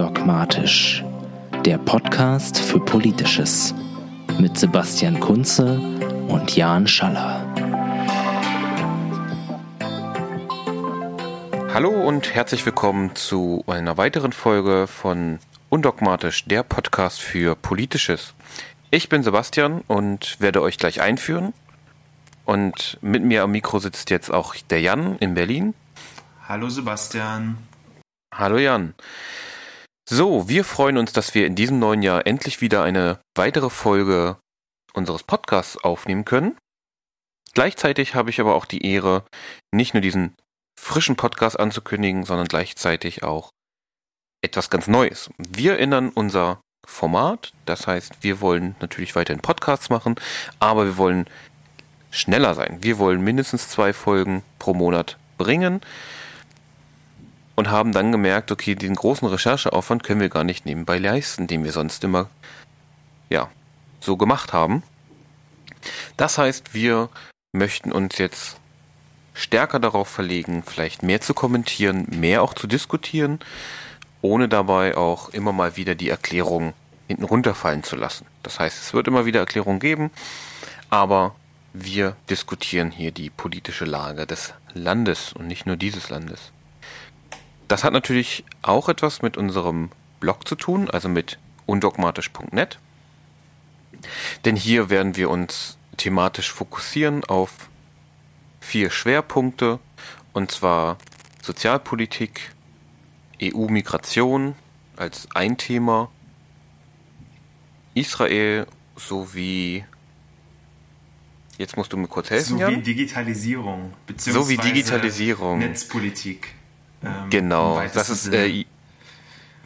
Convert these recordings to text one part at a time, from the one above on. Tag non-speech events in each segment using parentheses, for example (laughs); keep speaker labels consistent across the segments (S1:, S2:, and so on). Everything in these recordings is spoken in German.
S1: Undogmatisch, der Podcast für Politisches mit Sebastian Kunze und Jan Schaller.
S2: Hallo und herzlich willkommen zu einer weiteren Folge von Undogmatisch, der Podcast für Politisches. Ich bin Sebastian und werde euch gleich einführen. Und mit mir am Mikro sitzt jetzt auch der Jan in Berlin.
S3: Hallo Sebastian.
S2: Hallo Jan. So, wir freuen uns, dass wir in diesem neuen Jahr endlich wieder eine weitere Folge unseres Podcasts aufnehmen können. Gleichzeitig habe ich aber auch die Ehre, nicht nur diesen frischen Podcast anzukündigen, sondern gleichzeitig auch etwas ganz Neues. Wir ändern unser Format, das heißt, wir wollen natürlich weiterhin Podcasts machen, aber wir wollen schneller sein. Wir wollen mindestens zwei Folgen pro Monat bringen und haben dann gemerkt, okay, den großen Rechercheaufwand können wir gar nicht nebenbei leisten, den wir sonst immer ja, so gemacht haben. Das heißt, wir möchten uns jetzt stärker darauf verlegen, vielleicht mehr zu kommentieren, mehr auch zu diskutieren, ohne dabei auch immer mal wieder die Erklärung hinten runterfallen zu lassen. Das heißt, es wird immer wieder Erklärungen geben, aber wir diskutieren hier die politische Lage des Landes und nicht nur dieses Landes. Das hat natürlich auch etwas mit unserem Blog zu tun, also mit undogmatisch.net. Denn hier werden wir uns thematisch fokussieren auf vier Schwerpunkte, und zwar Sozialpolitik, EU-Migration als ein Thema, Israel sowie Jetzt musst du mir kurz helfen.
S3: Sowie? Digitalisierung.
S2: Sowie Digitalisierung.
S3: Netzpolitik.
S2: Ähm, genau, das ist, äh,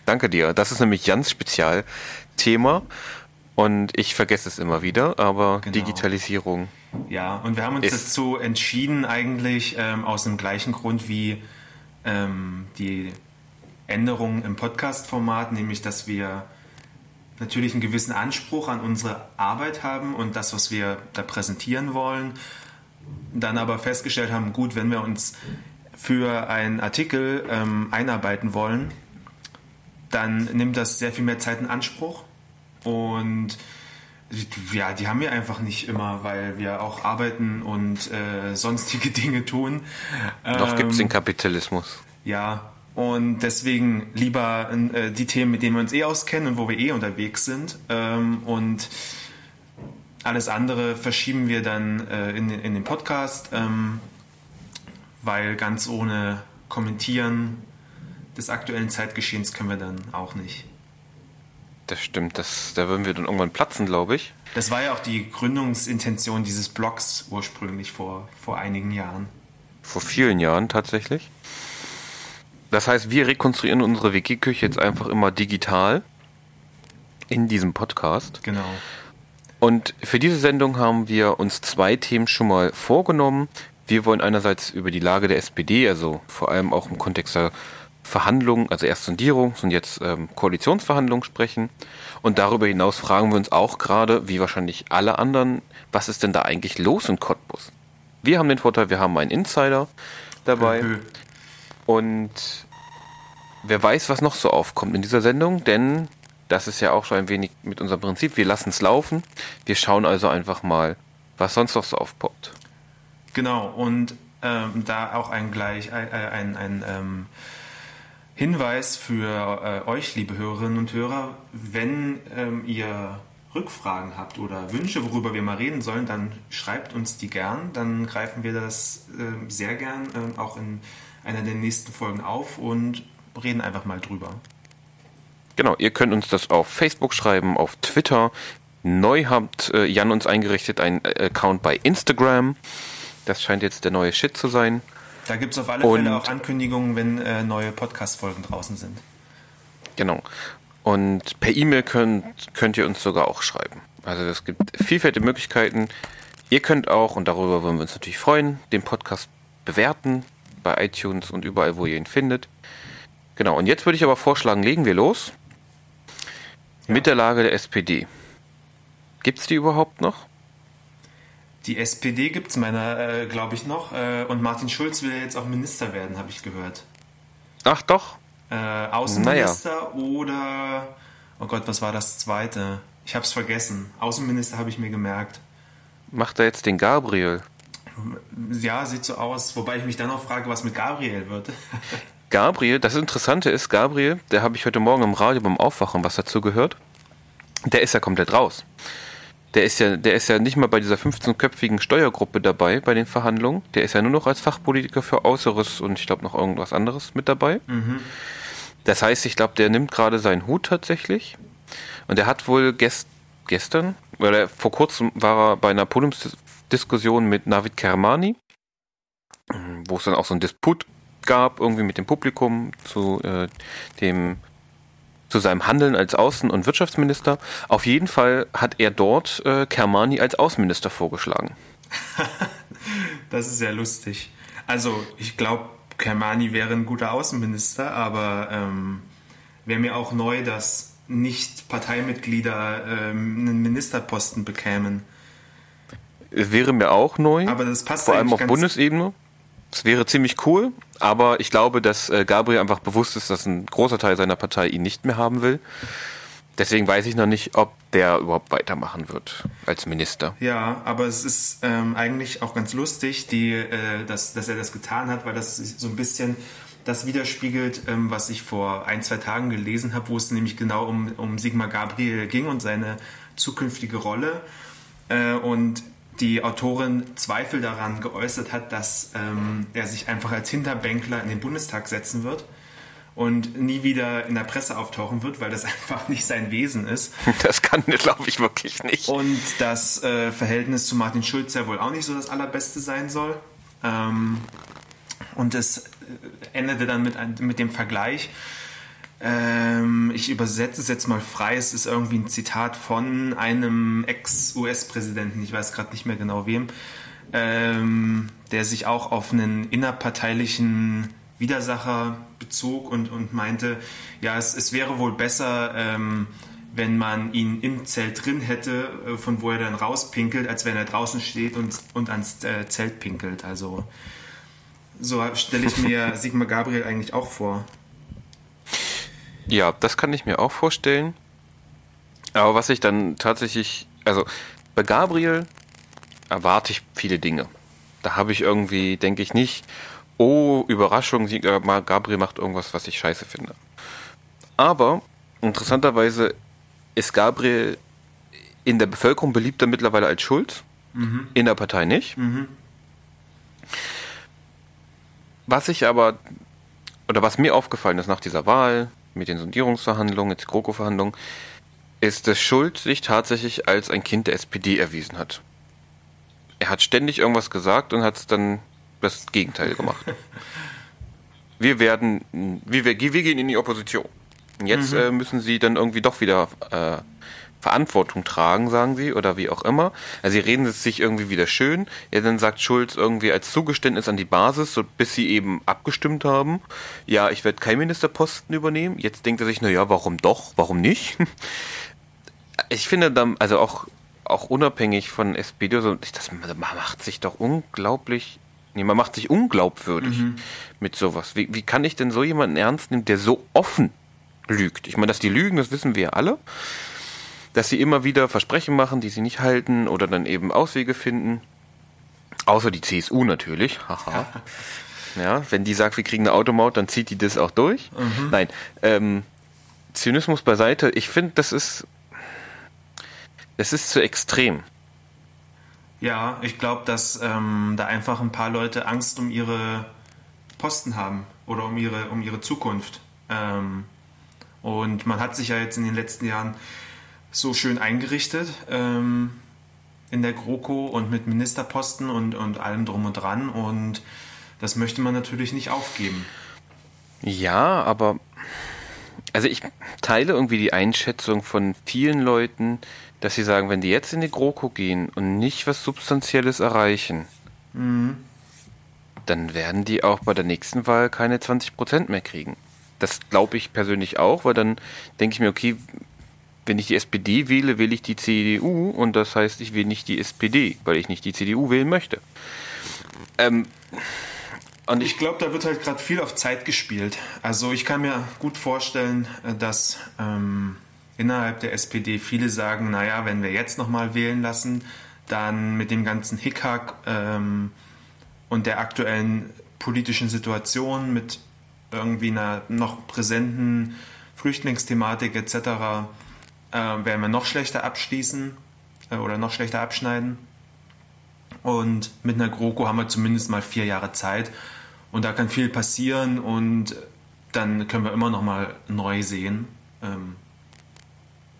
S2: danke dir. Das ist nämlich Jans Spezialthema und ich vergesse es immer wieder, aber genau. Digitalisierung.
S3: Ja, und wir haben uns dazu entschieden, eigentlich ähm, aus dem gleichen Grund wie ähm, die Änderungen im Podcast-Format, nämlich dass wir natürlich einen gewissen Anspruch an unsere Arbeit haben und das, was wir da präsentieren wollen, dann aber festgestellt haben, gut, wenn wir uns für einen Artikel ähm, einarbeiten wollen, dann nimmt das sehr viel mehr Zeit in Anspruch. Und ja, die haben wir einfach nicht immer, weil wir auch arbeiten und äh, sonstige (laughs) Dinge tun.
S2: Doch ähm, gibt es den Kapitalismus.
S3: Ja, und deswegen lieber äh, die Themen, mit denen wir uns eh auskennen und wo wir eh unterwegs sind. Ähm, und alles andere verschieben wir dann äh, in, in den Podcast. Ähm, weil ganz ohne Kommentieren des aktuellen Zeitgeschehens können wir dann auch nicht.
S2: Das stimmt, das, da würden wir dann irgendwann platzen, glaube ich.
S3: Das war ja auch die Gründungsintention dieses Blogs ursprünglich vor, vor einigen Jahren.
S2: Vor vielen Jahren tatsächlich. Das heißt, wir rekonstruieren unsere Wiki-Küche jetzt einfach immer digital in diesem Podcast.
S3: Genau.
S2: Und für diese Sendung haben wir uns zwei Themen schon mal vorgenommen. Wir wollen einerseits über die Lage der SPD, also vor allem auch im Kontext der Verhandlungen, also erst Sondierung und jetzt ähm, Koalitionsverhandlungen sprechen. Und darüber hinaus fragen wir uns auch gerade, wie wahrscheinlich alle anderen, was ist denn da eigentlich los in Cottbus? Wir haben den Vorteil, wir haben einen Insider dabei. Mhm. Und wer weiß, was noch so aufkommt in dieser Sendung, denn das ist ja auch so ein wenig mit unserem Prinzip. Wir lassen es laufen. Wir schauen also einfach mal, was sonst noch so aufpoppt.
S3: Genau, und ähm, da auch ein gleich ein, ein, ein ähm, Hinweis für äh, euch, liebe Hörerinnen und Hörer, wenn ähm, ihr Rückfragen habt oder Wünsche, worüber wir mal reden sollen, dann schreibt uns die gern. Dann greifen wir das äh, sehr gern äh, auch in einer der nächsten Folgen auf und reden einfach mal drüber.
S2: Genau, ihr könnt uns das auf Facebook schreiben, auf Twitter. Neu habt äh, Jan uns eingerichtet einen äh, Account bei Instagram. Das scheint jetzt der neue Shit zu sein.
S3: Da gibt es auf alle Fälle auch Ankündigungen, wenn äh, neue Podcast-Folgen draußen sind.
S2: Genau. Und per E-Mail könnt, könnt ihr uns sogar auch schreiben. Also es gibt vielfältige Möglichkeiten. Ihr könnt auch, und darüber würden wir uns natürlich freuen, den Podcast bewerten bei iTunes und überall, wo ihr ihn findet. Genau, und jetzt würde ich aber vorschlagen, legen wir los ja. mit der Lage der SPD. Gibt es die überhaupt noch?
S3: Die SPD gibt es meiner, äh, glaube ich, noch. Äh, und Martin Schulz will ja jetzt auch Minister werden, habe ich gehört.
S2: Ach doch.
S3: Äh, Außenminister naja. oder, oh Gott, was war das zweite? Ich habe es vergessen. Außenminister habe ich mir gemerkt.
S2: Macht er jetzt den Gabriel?
S3: Ja, sieht so aus. Wobei ich mich dann auch frage, was mit Gabriel wird. (laughs)
S2: Gabriel, das Interessante ist, Gabriel, der habe ich heute Morgen im Radio beim Aufwachen was dazu gehört. Der ist ja komplett raus. Der ist ja, der ist ja nicht mal bei dieser 15-köpfigen Steuergruppe dabei bei den Verhandlungen. Der ist ja nur noch als Fachpolitiker für Äußeres und ich glaube noch irgendwas anderes mit dabei. Mhm. Das heißt, ich glaube, der nimmt gerade seinen Hut tatsächlich. Und er hat wohl gest, gestern, oder vor kurzem war er bei einer Podiumsdiskussion mit Navid Kermani, wo es dann auch so einen Disput gab, irgendwie mit dem Publikum zu äh, dem zu seinem Handeln als Außen- und Wirtschaftsminister. Auf jeden Fall hat er dort äh, Kermani als Außenminister vorgeschlagen. (laughs)
S3: das ist sehr lustig. Also ich glaube, Kermani wäre ein guter Außenminister, aber ähm, wäre mir auch neu, dass nicht Parteimitglieder ähm, einen Ministerposten bekämen.
S2: Wäre mir auch neu.
S3: Aber das passt
S2: vor allem auf Bundesebene. Es wäre ziemlich cool, aber ich glaube, dass äh, Gabriel einfach bewusst ist, dass ein großer Teil seiner Partei ihn nicht mehr haben will. Deswegen weiß ich noch nicht, ob der überhaupt weitermachen wird als Minister.
S3: Ja, aber es ist ähm, eigentlich auch ganz lustig, die, äh, dass, dass er das getan hat, weil das so ein bisschen das widerspiegelt, ähm, was ich vor ein, zwei Tagen gelesen habe, wo es nämlich genau um, um Sigmar Gabriel ging und seine zukünftige Rolle. Äh, und die Autorin Zweifel daran geäußert hat, dass ähm, er sich einfach als Hinterbänkler in den Bundestag setzen wird und nie wieder in der Presse auftauchen wird, weil das (laughs) einfach nicht sein Wesen ist.
S2: Das kann, glaube ich, wirklich nicht.
S3: Und das äh, Verhältnis zu Martin Schulz ja wohl auch nicht so das allerbeste sein soll. Ähm, und es äh, endete dann mit, mit dem Vergleich, ähm, ich übersetze es jetzt mal frei. Es ist irgendwie ein Zitat von einem Ex-US-Präsidenten, ich weiß gerade nicht mehr genau wem, ähm, der sich auch auf einen innerparteilichen Widersacher bezog und, und meinte, ja, es, es wäre wohl besser, ähm, wenn man ihn im Zelt drin hätte, äh, von wo er dann rauspinkelt, als wenn er draußen steht und, und ans äh, Zelt pinkelt. Also so stelle ich mir (laughs) Sigmar Gabriel eigentlich auch vor.
S2: Ja, das kann ich mir auch vorstellen. Aber was ich dann tatsächlich, also bei Gabriel erwarte ich viele Dinge. Da habe ich irgendwie, denke ich nicht, oh, Überraschung, Gabriel macht irgendwas, was ich scheiße finde. Aber interessanterweise ist Gabriel in der Bevölkerung beliebter mittlerweile als Schulz, mhm. in der Partei nicht. Mhm. Was ich aber, oder was mir aufgefallen ist nach dieser Wahl, mit den Sondierungsverhandlungen, jetzt GroKo-Verhandlungen, ist, dass Schulz sich tatsächlich als ein Kind der SPD erwiesen hat. Er hat ständig irgendwas gesagt und hat dann das Gegenteil gemacht. (laughs) wir werden, wir, wir, wir gehen in die Opposition. Und jetzt mhm. äh, müssen sie dann irgendwie doch wieder äh, Verantwortung tragen, sagen sie, oder wie auch immer. Also sie reden es sich irgendwie wieder schön. Ja, dann sagt Schulz irgendwie als Zugeständnis an die Basis, so bis sie eben abgestimmt haben, ja, ich werde keinen Ministerposten übernehmen. Jetzt denkt er sich, naja, warum doch? Warum nicht? (laughs) Ich finde dann, also auch, auch unabhängig von SPD, so, das, man macht sich doch unglaublich Nee, man macht sich unglaubwürdig mhm. mit sowas. Wie, wie kann ich denn so jemanden ernst nehmen, der so offen lügt? Ich meine, dass die lügen, das wissen wir alle dass sie immer wieder Versprechen machen, die sie nicht halten oder dann eben Auswege finden. Außer die CSU natürlich. Haha. (laughs) ja, wenn die sagt, wir kriegen eine Automaut, dann zieht die das auch durch. Mhm. Nein, ähm, Zynismus beiseite. Ich finde, das ist, es ist zu extrem.
S3: Ja, ich glaube, dass ähm, da einfach ein paar Leute Angst um ihre Posten haben oder um ihre, um ihre Zukunft. Ähm, und man hat sich ja jetzt in den letzten Jahren so schön eingerichtet ähm, in der GroKo und mit Ministerposten und, und allem drum und dran. Und das möchte man natürlich nicht aufgeben.
S2: Ja, aber also ich teile irgendwie die Einschätzung von vielen Leuten, dass sie sagen, wenn die jetzt in die GroKo gehen und nicht was Substanzielles erreichen, mhm. dann werden die auch bei der nächsten Wahl keine 20 Prozent mehr kriegen. Das glaube ich persönlich auch, weil dann denke ich mir, okay, wenn ich die SPD wähle, wähle ich die CDU und das heißt, ich wähle nicht die SPD, weil ich nicht die CDU wählen möchte. Ähm,
S3: Und ich glaube, da wird halt gerade viel auf Zeit gespielt. Also ich kann mir gut vorstellen, äh, dass ähm, innerhalb der SPD viele sagen, naja, wenn wir jetzt nochmal wählen lassen, dann mit dem ganzen Hickhack ähm, und der aktuellen politischen Situation mit irgendwie einer noch präsenten Flüchtlingsthematik etc. Äh, werden wir noch schlechter abschließen äh, oder noch schlechter abschneiden. Und mit einer GroKo haben wir zumindest mal vier Jahre Zeit. Und da kann viel passieren und dann können wir immer noch mal neu sehen. Ähm,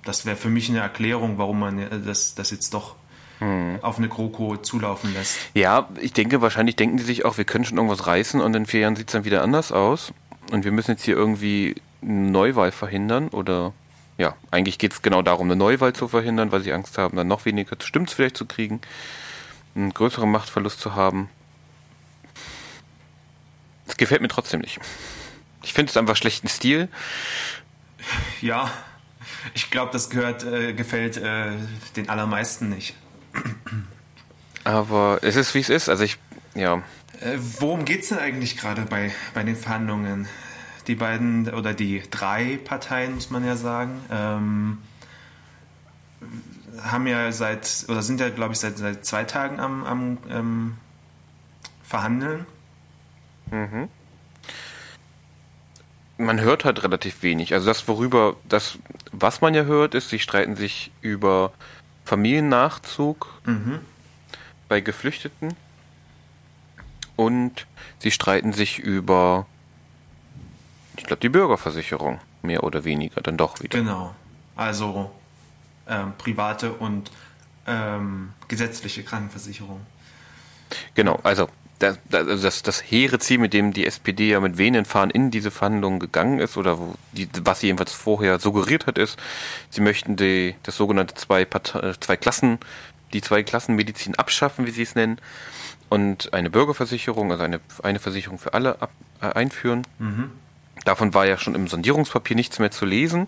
S3: das wäre für mich eine Erklärung, warum man äh, das, das jetzt doch hm. auf eine GroKo zulaufen lässt.
S2: Ja, ich denke, wahrscheinlich denken die sich auch, wir können schon irgendwas reißen und in vier Jahren sieht es dann wieder anders aus. Und wir müssen jetzt hier irgendwie eine Neuwahl verhindern oder ja, eigentlich geht es genau darum, eine Neuwahl zu verhindern, weil sie Angst haben, dann noch weniger Stimms vielleicht zu kriegen, einen größeren Machtverlust zu haben. Es gefällt mir trotzdem nicht. Ich finde es einfach schlechten Stil.
S3: Ja, ich glaube, das gehört, äh, gefällt äh, den allermeisten nicht.
S2: Aber es ist, wie es ist. Also ich, ja.
S3: Äh, worum geht es denn eigentlich gerade bei, bei den Verhandlungen? Die beiden oder die drei Parteien, muss man ja sagen, ähm, haben ja seit, oder sind ja, glaube ich, seit, seit zwei Tagen am, am ähm, Verhandeln. Mhm.
S2: Man hört halt relativ wenig. Also das, worüber, das, was man ja hört, ist, sie streiten sich über Familiennachzug mhm. bei Geflüchteten und sie streiten sich über, ich glaube, die Bürgerversicherung, mehr oder weniger, dann doch wieder.
S3: Genau. Also ähm, private und ähm, gesetzliche Krankenversicherung.
S2: Genau, also das, das, das, das hehre Ziel, mit dem die SPD ja mit wenigen Fahren in diese Verhandlungen gegangen ist, oder wo die, was sie jedenfalls vorher suggeriert hat, ist, sie möchten die, das sogenannte zwei, zwei Klassen, die zwei Klassenmedizin abschaffen, wie sie es nennen, und eine Bürgerversicherung, also eine, eine Versicherung für alle ab, äh, einführen. Mhm. Davon war ja schon im Sondierungspapier nichts mehr zu lesen.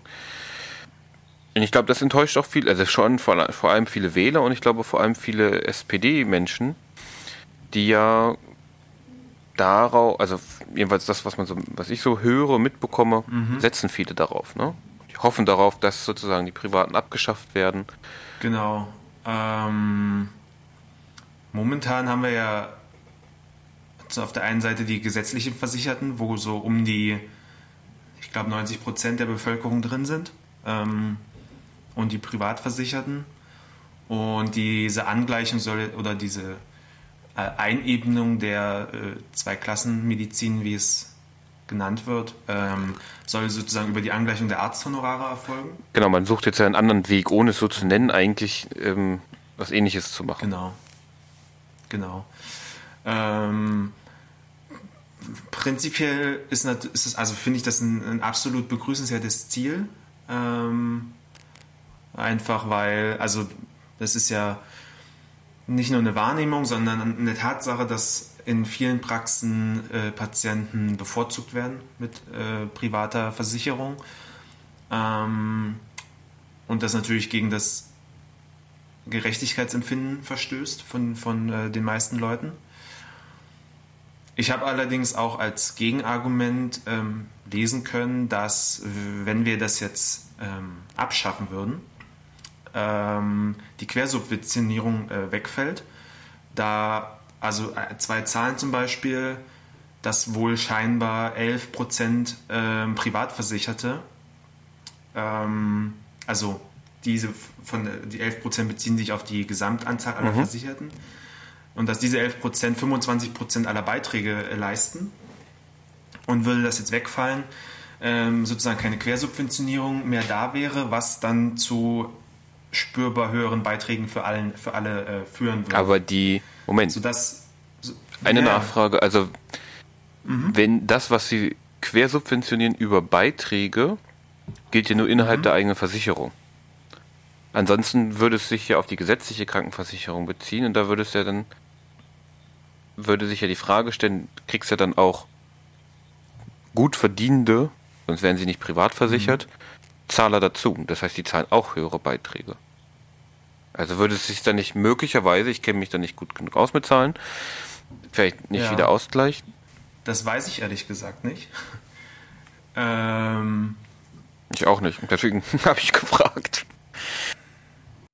S2: Und ich glaube, das enttäuscht auch viel, also schon vor, vor allem viele Wähler und ich glaube vor allem viele SPD-Menschen, die ja darauf, also jedenfalls das, was man so, was ich so höre, mitbekomme, mhm. setzen viele darauf, ne? Die hoffen darauf, dass sozusagen die Privaten abgeschafft werden.
S3: Genau. Ähm, momentan haben wir ja auf der einen Seite die gesetzlichen Versicherten, wo so um die, ich glaube, 90 Prozent der Bevölkerung drin sind. Ähm, und die Privatversicherten. Und diese Angleichung soll oder diese äh, Einebnung der äh, Zweiklassenmedizin, wie es genannt wird, ähm, soll sozusagen über die Angleichung der Arzthonorare erfolgen.
S2: Genau, man sucht jetzt einen anderen Weg, ohne es so zu nennen, eigentlich ähm, was ähnliches zu machen.
S3: Genau. Genau. Ähm, prinzipiell ist, ist also finde ich das ein, ein, absolut begrüßenswertes Ziel. Ähm, einfach weil, also das ist ja nicht nur eine Wahrnehmung, sondern eine Tatsache, dass in vielen Praxen äh, Patienten bevorzugt werden mit äh, privater Versicherung. Ähm, und das natürlich gegen das Gerechtigkeitsempfinden verstößt von, von äh, den meisten Leuten. Ich habe allerdings auch als Gegenargument ähm, lesen können, dass wenn wir das jetzt ähm, abschaffen würden, ähm, die Quersubventionierung äh, wegfällt. Da, also äh, zwei Zahlen zum Beispiel, dass wohl scheinbar 11 Prozent äh, Privatversicherte, ähm, also diese von die 11 Prozent beziehen sich auf die Gesamtanzahl aller mhm. Versicherten und dass diese 11 Prozent 25 Prozent aller Beiträge äh, leisten. Und würde das jetzt wegfallen, ähm, sozusagen keine Quersubventionierung mehr da wäre, was dann zu spürbar höheren Beiträgen für, allen, für alle äh, führen würde.
S2: Aber die, Moment.
S3: Sodass,
S2: so, Eine ja. Nachfrage, also mhm. wenn das, was Sie quersubventionieren über Beiträge, gilt ja nur innerhalb mhm. der eigenen Versicherung. Ansonsten würde es sich ja auf die gesetzliche Krankenversicherung beziehen und da würde es ja dann, würde sich ja die Frage stellen, kriegst du ja dann auch gut verdienende, sonst wären sie nicht privat versichert, mhm. Zahler dazu. Das heißt, die zahlen auch höhere Beiträge. Also würde es sich dann nicht möglicherweise, ich kenne mich da nicht gut genug aus mit Zahlen, vielleicht nicht ja. wieder ausgleichen?
S3: Das weiß ich ehrlich gesagt nicht. (laughs) ähm,
S2: ich auch nicht. Deswegen (laughs) habe ich gefragt.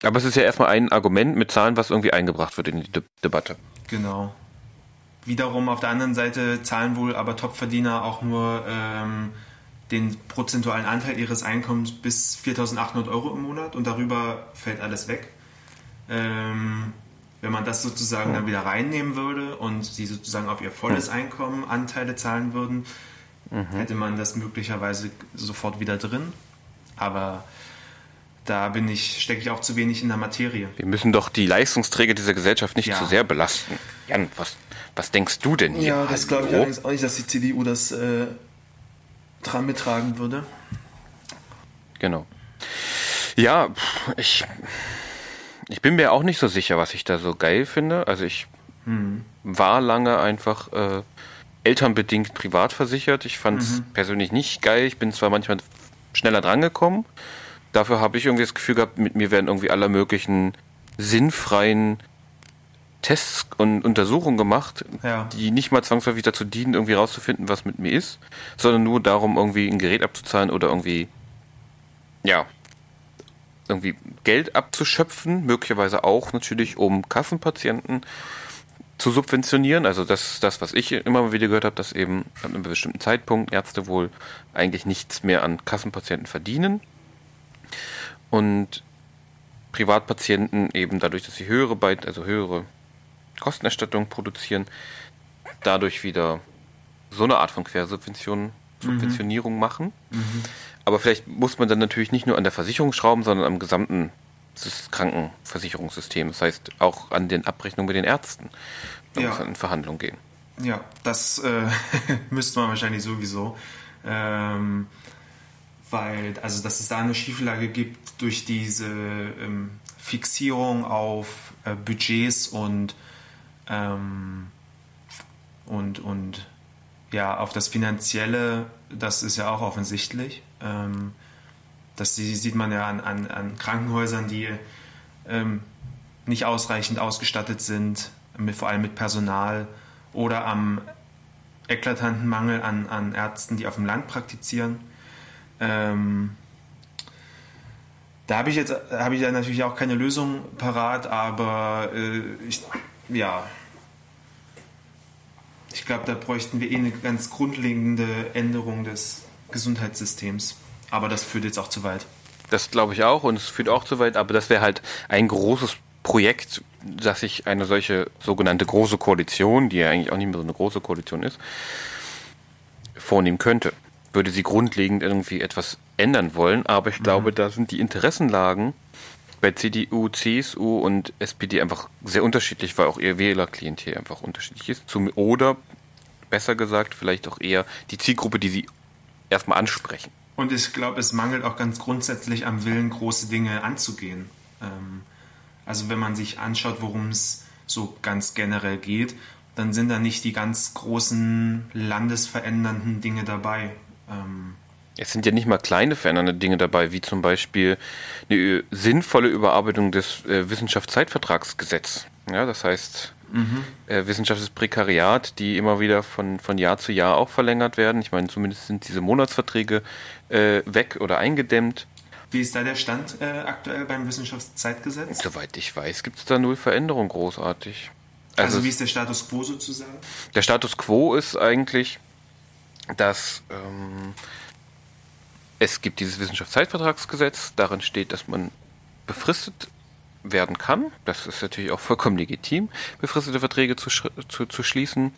S2: Aber es ist ja erstmal ein Argument mit Zahlen, was irgendwie eingebracht wird in die De Debatte.
S3: Genau. Wiederum auf der anderen Seite zahlen wohl aber Topverdiener auch nur ähm, den prozentualen Anteil ihres Einkommens bis 4.800 Euro im Monat und darüber fällt alles weg. Ähm, wenn man das sozusagen dann wieder reinnehmen würde und sie sozusagen auf ihr volles Einkommen Anteile zahlen würden, mhm. hätte man das möglicherweise sofort wieder drin. Aber da bin ich, stecke ich auch zu wenig in der Materie.
S2: Wir müssen doch die Leistungsträger dieser Gesellschaft nicht ja. zu sehr belasten. Jan, was, was denkst du denn hier?
S3: Ja, das glaube ich allerdings auch nicht, dass die CDU das äh, dran betragen würde.
S2: Genau. Ja, ich, ich bin mir auch nicht so sicher, was ich da so geil finde. Also ich hm. war lange einfach äh, elternbedingt privat versichert. Ich fand es mhm. persönlich nicht geil. Ich bin zwar manchmal schneller drangekommen. Dafür habe ich irgendwie das Gefühl gehabt, mit mir werden irgendwie aller möglichen sinnfreien Tests und Untersuchungen gemacht, ja. die nicht mal zwangsläufig dazu dienen, irgendwie rauszufinden, was mit mir ist, sondern nur darum, irgendwie ein Gerät abzuzahlen oder irgendwie, ja, irgendwie Geld abzuschöpfen, möglicherweise auch natürlich, um Kassenpatienten zu subventionieren. Also das ist das, was ich immer wieder gehört habe, dass eben an einem bestimmten Zeitpunkt Ärzte wohl eigentlich nichts mehr an Kassenpatienten verdienen. Und Privatpatienten eben dadurch, dass sie höhere, also höhere Kostenerstattung produzieren, dadurch wieder so eine Art von Quersubvention. Subventionierung mhm. machen. Mhm. Aber vielleicht muss man dann natürlich nicht nur an der Versicherung schrauben, sondern am gesamten Krankenversicherungssystem. Das heißt auch an den Abrechnungen mit den Ärzten. Da ja. muss man in Verhandlungen gehen.
S3: Ja, das äh, (laughs) müsste man wahrscheinlich sowieso. Ähm, weil, also dass es da eine Schieflage gibt durch diese ähm, Fixierung auf äh, Budgets und ähm, und, und ja, auf das Finanzielle, das ist ja auch offensichtlich. Ähm, das sieht man ja an, an, an Krankenhäusern, die ähm, nicht ausreichend ausgestattet sind, mit, vor allem mit Personal oder am eklatanten Mangel an, an Ärzten, die auf dem Land praktizieren. Ähm, da habe ich jetzt habe ich ja natürlich auch keine Lösung parat, aber äh, ich, ja, ich glaube, da bräuchten wir eh eine ganz grundlegende Änderung des Gesundheitssystems. Aber das führt jetzt auch zu weit.
S2: Das glaube ich auch und es führt auch zu weit, aber das wäre halt ein großes Projekt, dass sich eine solche sogenannte große Koalition, die ja eigentlich auch nicht mehr so eine große Koalition ist, vornehmen könnte. Würde sie grundlegend irgendwie etwas ändern wollen, aber ich glaube, mhm. da sind die Interessenlagen bei CDU, CSU und SPD einfach sehr unterschiedlich, weil auch ihr Wählerklientel einfach unterschiedlich ist. Zum, oder besser gesagt, vielleicht auch eher die Zielgruppe, die sie erstmal ansprechen.
S3: Und ich glaube, es mangelt auch ganz grundsätzlich am Willen, große Dinge anzugehen. Ähm, also wenn man sich anschaut, worum es so ganz generell geht, dann sind da nicht die ganz großen landesverändernden Dinge dabei. Ähm,
S2: es sind ja nicht mal kleine verändernde Dinge dabei, wie zum Beispiel eine sinnvolle Überarbeitung des äh, Wissenschaftszeitvertragsgesetzes. Ja, das heißt, mhm. äh, Wissenschaft ist Prekariat, die immer wieder von, von Jahr zu Jahr auch verlängert werden. Ich meine, zumindest sind diese Monatsverträge äh, weg oder eingedämmt.
S3: Wie ist da der Stand äh, aktuell beim Wissenschaftszeitgesetz?
S2: Soweit ich weiß, gibt es da null Veränderung großartig.
S3: Also, also, wie ist der Status quo sozusagen?
S2: Der Status quo ist eigentlich, dass ähm, es gibt dieses Wissenschaftszeitvertragsgesetz, darin steht, dass man befristet werden kann. Das ist natürlich auch vollkommen legitim, befristete Verträge zu, zu, zu schließen.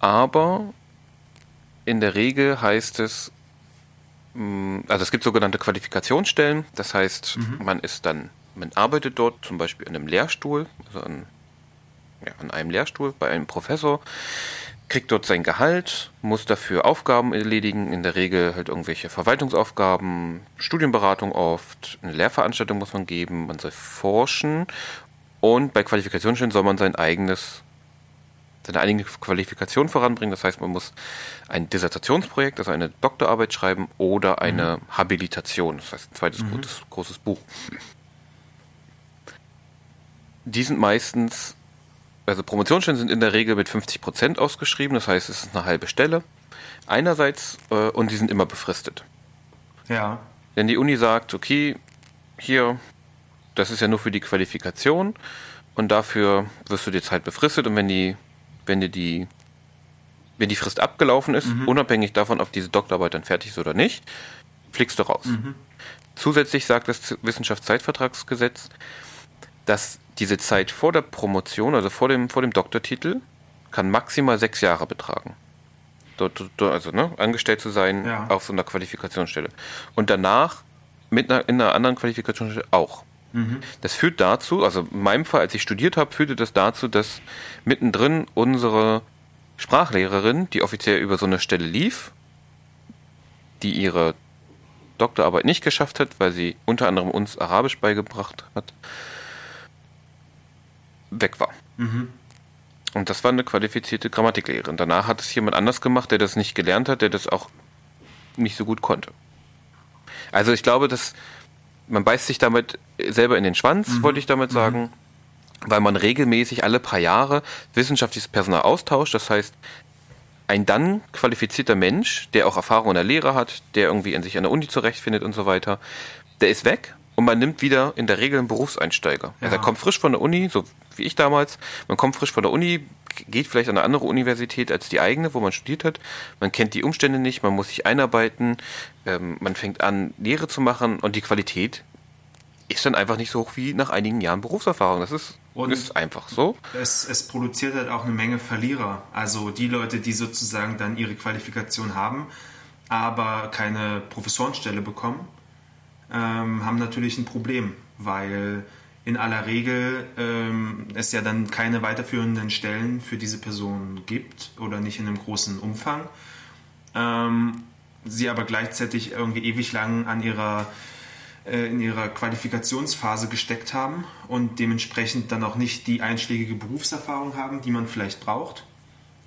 S2: Aber in der Regel heißt es, mm, also es gibt sogenannte Qualifikationsstellen, das heißt, mhm. man ist dann, man arbeitet dort zum Beispiel an einem Lehrstuhl, also an, ja, an einem Lehrstuhl bei einem Professor, kriegt dort sein Gehalt, muss dafür Aufgaben erledigen, in der Regel halt irgendwelche Verwaltungsaufgaben, Studienberatung oft, eine Lehrveranstaltung muss man geben, man soll forschen und bei Qualifikationsstellen soll man sein eigenes seine eigene Qualifikation voranbringen. Das heißt, man muss ein Dissertationsprojekt, also eine Doktorarbeit schreiben oder eine mhm. Habilitation, das heißt ein zweites mhm. großes, großes Buch. Die sind meistens also Promotionsstellen sind in der Regel mit 50 Prozent ausgeschrieben, das heißt, es ist eine halbe Stelle. Einerseits, äh, und die sind immer befristet.
S3: Ja.
S2: Wenn die Uni sagt, okay, hier, das ist ja nur für die Qualifikation und dafür wirst du dir Zeit befristet und wenn die, wenn dir die, wenn die Frist abgelaufen ist, mhm. unabhängig davon, ob diese Doktorarbeit dann fertig ist oder nicht, fliegst du raus. Mhm. Zusätzlich sagt das Wissenschaftszeitvertragsgesetz, dass diese Zeit vor der Promotion, also vor dem, vor dem Doktortitel, kann maximal sechs Jahre betragen. Dort, dort also ne, angestellt zu sein ja. auf so einer Qualifikationsstelle. Und danach mit einer, in einer anderen Qualifikationsstelle auch. Mhm. Das führt dazu, also in meinem Fall, als ich studiert habe, führte das dazu, dass mittendrin unsere Sprachlehrerin, die offiziell über so eine Stelle lief, die ihre Doktorarbeit nicht geschafft hat, weil sie unter anderem uns Arabisch beigebracht hat, weg war. Mhm. Und das war eine qualifizierte Grammatiklehrerin. Danach hat es jemand anders gemacht, der das nicht gelernt hat, der das auch nicht so gut konnte. Also ich glaube, dass man beißt sich damit selber in den Schwanz, mhm. wollte ich damit mhm. sagen, mhm. weil man regelmäßig alle paar Jahre wissenschaftliches Personal austauscht. Das heißt, ein dann qualifizierter Mensch, der auch Erfahrung in der Lehre hat, der irgendwie in sich an der Uni zurechtfindet und so weiter, der ist weg und man nimmt wieder in der Regel einen Berufseinsteiger. Ja. Also er kommt frisch von der Uni, so wie ich damals. Man kommt frisch von der Uni, geht vielleicht an eine andere Universität als die eigene, wo man studiert hat. Man kennt die Umstände nicht, man muss sich einarbeiten, ähm, man fängt an, Lehre zu machen und die Qualität ist dann einfach nicht so hoch wie nach einigen Jahren Berufserfahrung. Das ist und ist einfach so.
S3: Es, es produziert halt auch eine Menge Verlierer. Also die Leute, die sozusagen dann ihre Qualifikation haben, aber keine Professorenstelle bekommen, ähm, haben natürlich ein Problem, weil in aller Regel ähm, es ja dann keine weiterführenden Stellen für diese Person gibt oder nicht in einem großen Umfang. Ähm, sie aber gleichzeitig irgendwie ewig lang an ihrer äh, in ihrer Qualifikationsphase gesteckt haben und dementsprechend dann auch nicht die einschlägige Berufserfahrung haben, die man vielleicht braucht,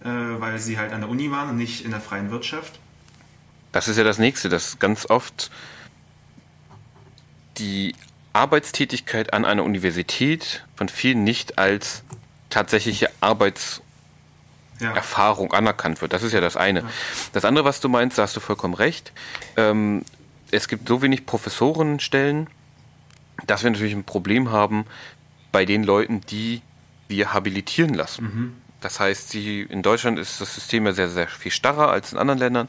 S3: äh, weil sie halt an der Uni waren und nicht in der freien Wirtschaft.
S2: Das ist ja das Nächste, dass ganz oft die Arbeitstätigkeit an einer Universität von vielen nicht als tatsächliche Arbeitserfahrung ja. anerkannt wird. Das ist ja das eine. Ja. Das andere, was du meinst, da hast du vollkommen recht. Ähm, es gibt so wenig Professorenstellen, dass wir natürlich ein Problem haben bei den Leuten, die wir habilitieren lassen. Mhm. Das heißt, sie, in Deutschland ist das System ja sehr, sehr viel starrer als in anderen Ländern.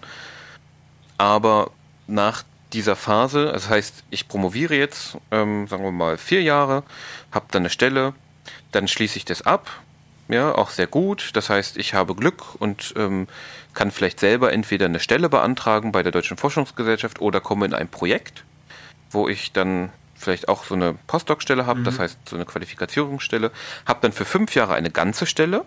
S2: Aber nach dieser Phase, das heißt, ich promoviere jetzt, ähm, sagen wir mal, vier Jahre, habe dann eine Stelle, dann schließe ich das ab, ja, auch sehr gut. Das heißt, ich habe Glück und ähm, kann vielleicht selber entweder eine Stelle beantragen bei der Deutschen Forschungsgesellschaft oder komme in ein Projekt, wo ich dann vielleicht auch so eine Postdoc-Stelle habe, mhm. das heißt so eine Qualifizierungsstelle, habe dann für fünf Jahre eine ganze Stelle.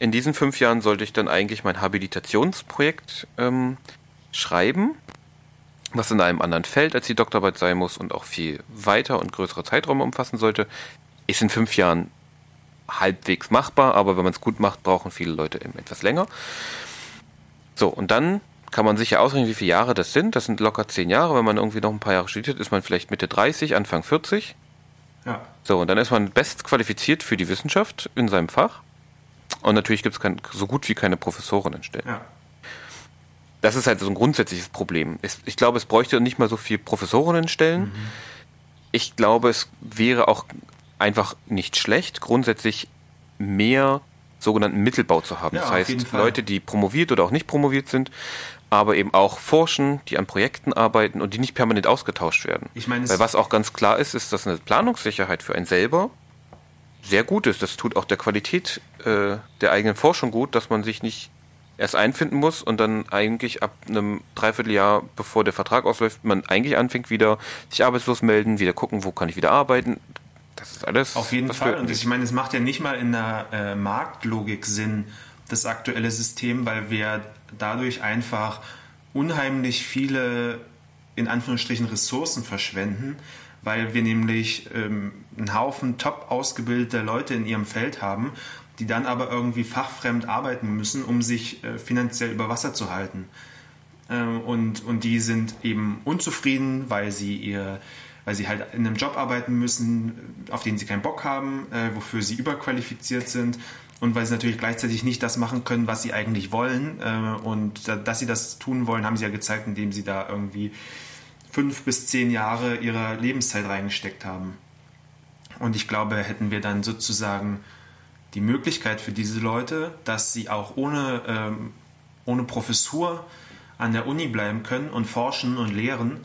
S2: In diesen fünf Jahren sollte ich dann eigentlich mein Habilitationsprojekt ähm, schreiben, was in einem anderen Feld als die Doktorarbeit sein muss und auch viel weiter und größere Zeiträume umfassen sollte. Ist in fünf Jahren halbwegs machbar, aber wenn man es gut macht, brauchen viele Leute eben etwas länger. So, und dann kann man sich ja ausrechnen, wie viele Jahre das sind. Das sind locker zehn Jahre. Wenn man irgendwie noch ein paar Jahre studiert, ist man vielleicht Mitte 30, Anfang 40. Ja. So, und dann ist man bestqualifiziert für die Wissenschaft in seinem Fach. Und natürlich gibt es so gut wie keine Professoren in Stellen. Ja. Das ist halt so ein grundsätzliches Problem. Ich glaube, es bräuchte nicht mal so viel Professoren in Stellen. Mhm. Ich glaube, es wäre auch einfach nicht schlecht, grundsätzlich mehr sogenannten Mittelbau zu haben. Ja, das heißt, Leute, die promoviert oder auch nicht promoviert sind, aber eben auch forschen, die an Projekten arbeiten und die nicht permanent ausgetauscht werden. Ich meine, Weil was auch ganz klar ist, ist, dass eine Planungssicherheit für einen selber sehr gut ist. Das tut auch der Qualität äh, der eigenen Forschung gut, dass man sich nicht erst einfinden muss und dann eigentlich ab einem Dreivierteljahr, bevor der Vertrag ausläuft, man eigentlich anfängt wieder sich arbeitslos melden, wieder gucken, wo kann ich wieder arbeiten. Das ist alles.
S3: Auf jeden Fall. Und ich meine, es macht ja nicht mal in der äh, Marktlogik Sinn, das aktuelle System, weil wir dadurch einfach unheimlich viele, in Anführungsstrichen, Ressourcen verschwenden, weil wir nämlich ähm, einen Haufen top ausgebildeter Leute in ihrem Feld haben, die dann aber irgendwie fachfremd arbeiten müssen, um sich äh, finanziell über Wasser zu halten. Ähm, und, und die sind eben unzufrieden, weil sie ihr weil sie halt in einem Job arbeiten müssen, auf den sie keinen Bock haben, äh, wofür sie überqualifiziert sind und weil sie natürlich gleichzeitig nicht das machen können, was sie eigentlich wollen. Äh, und dass sie das tun wollen, haben sie ja gezeigt, indem sie da irgendwie fünf bis zehn Jahre ihrer Lebenszeit reingesteckt haben. Und ich glaube, hätten wir dann sozusagen die Möglichkeit für diese Leute, dass sie auch ohne, ähm, ohne Professur an der Uni bleiben können und forschen und lehren,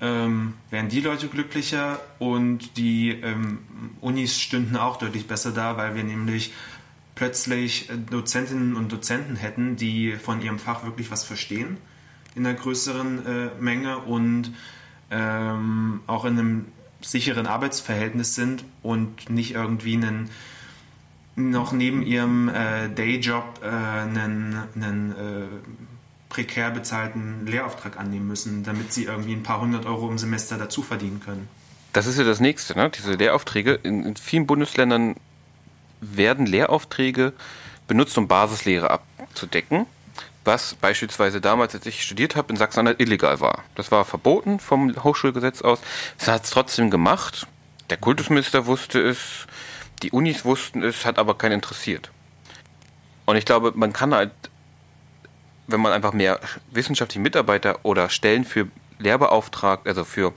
S3: ähm, wären die Leute glücklicher und die ähm, Unis stünden auch deutlich besser da, weil wir nämlich plötzlich Dozentinnen und Dozenten hätten, die von ihrem Fach wirklich was verstehen in einer größeren äh, Menge und ähm, auch in einem sicheren Arbeitsverhältnis sind und nicht irgendwie einen noch neben ihrem äh, Dayjob äh, einen, einen äh, prekär bezahlten Lehrauftrag annehmen müssen, damit sie irgendwie ein paar hundert Euro im Semester dazu verdienen können.
S2: Das ist ja das Nächste, ne? diese Lehraufträge. In, in vielen Bundesländern werden Lehraufträge benutzt, um Basislehre abzudecken, was beispielsweise damals, als ich studiert habe, in Sachsen-Anhalt illegal war. Das war verboten vom Hochschulgesetz aus. Es hat es trotzdem gemacht. Der Kultusminister wusste es, die Unis wussten es, hat aber keinen interessiert. Und ich glaube, man kann halt, wenn man einfach mehr wissenschaftliche Mitarbeiter oder Stellen für Lehrbeauftragte, also für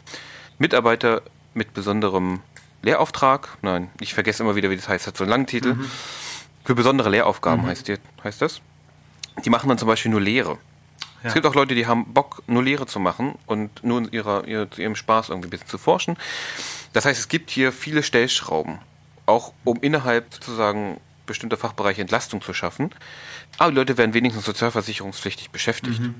S2: Mitarbeiter mit besonderem Lehrauftrag, nein, ich vergesse immer wieder, wie das heißt, hat so einen langen Titel, mhm. für besondere Lehraufgaben mhm. heißt, die, heißt das. Die machen dann zum Beispiel nur Lehre. Ja. Es gibt auch Leute, die haben Bock, nur Lehre zu machen und nur ihrer, ihrer, ihrem Spaß irgendwie ein bisschen zu forschen. Das heißt, es gibt hier viele Stellschrauben auch um innerhalb sozusagen bestimmter Fachbereiche Entlastung zu schaffen. Aber die Leute werden wenigstens sozialversicherungspflichtig beschäftigt. Mhm.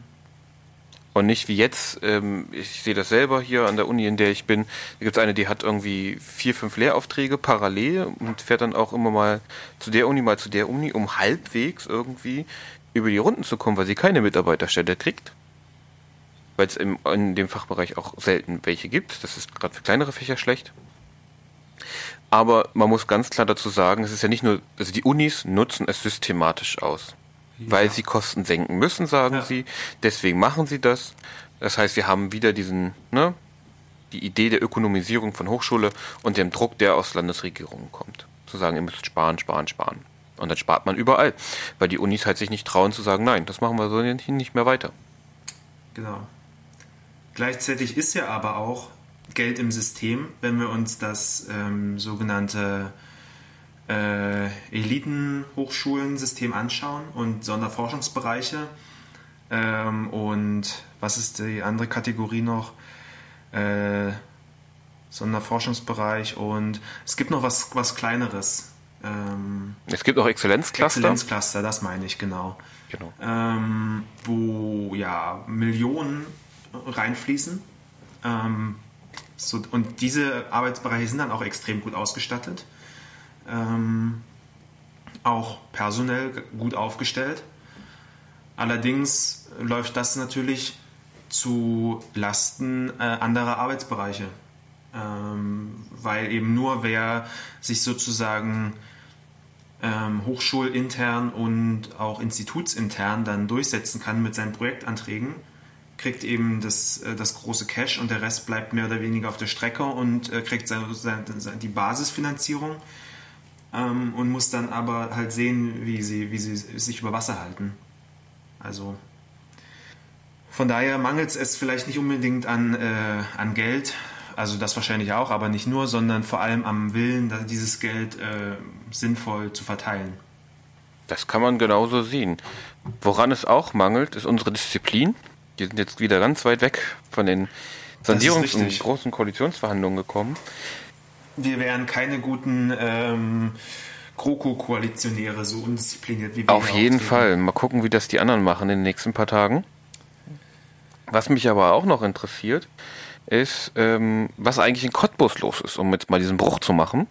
S2: Und nicht wie jetzt, ähm, ich sehe das selber hier an der Uni, in der ich bin, da gibt es eine, die hat irgendwie vier, fünf Lehraufträge parallel und fährt dann auch immer mal zu der Uni, mal zu der Uni, um halbwegs irgendwie über die Runden zu kommen, weil sie keine Mitarbeiterstelle kriegt. Weil es in dem Fachbereich auch selten welche gibt. Das ist gerade für kleinere Fächer schlecht. Aber man muss ganz klar dazu sagen, es ist ja nicht nur, also die Unis nutzen es systematisch aus. Ja. Weil sie Kosten senken müssen, sagen ja. sie. Deswegen machen sie das. Das heißt, wir haben wieder diesen, ne, die Idee der Ökonomisierung von Hochschule und dem Druck, der aus Landesregierungen kommt. Zu sagen, ihr müsst sparen, sparen, sparen. Und dann spart man überall. Weil die Unis halt sich nicht trauen zu sagen, nein, das machen wir so nicht mehr weiter.
S3: Genau. Gleichzeitig ist ja aber auch Geld im System, wenn wir uns das ähm, sogenannte äh, Elitenhochschulensystem anschauen und Sonderforschungsbereiche. Ähm, und was ist die andere Kategorie noch? Äh, Sonderforschungsbereich und es gibt noch was, was kleineres.
S2: Ähm, es gibt auch Exzellenzcluster.
S3: Exzellenzcluster, das meine ich, genau. genau. Ähm, wo ja Millionen reinfließen. Ähm, so, und diese Arbeitsbereiche sind dann auch extrem gut ausgestattet, ähm, auch personell gut aufgestellt. Allerdings läuft das natürlich zu Lasten äh, anderer Arbeitsbereiche, ähm, weil eben nur wer sich sozusagen ähm, hochschulintern und auch institutsintern dann durchsetzen kann mit seinen Projektanträgen, kriegt eben das, äh, das große Cash und der Rest bleibt mehr oder weniger auf der Strecke und äh, kriegt seine, seine, die Basisfinanzierung ähm, und muss dann aber halt sehen, wie sie, wie sie sich über Wasser halten. Also von daher mangelt es vielleicht nicht unbedingt an, äh, an Geld, also das wahrscheinlich auch, aber nicht nur, sondern vor allem am Willen, dieses Geld äh, sinnvoll zu verteilen.
S2: Das kann man genauso sehen. Woran es auch mangelt, ist unsere Disziplin. Die sind jetzt wieder ganz weit weg von den Sondierungs- und großen Koalitionsverhandlungen gekommen.
S3: Wir wären keine guten ähm, GroKo-Koalitionäre, so undiszipliniert wie wir.
S2: Auf jeden auftreten. Fall. Mal gucken, wie das die anderen machen in den nächsten paar Tagen. Was mich aber auch noch interessiert, ist, ähm, was eigentlich in Cottbus los ist, um jetzt mal diesen Bruch zu machen.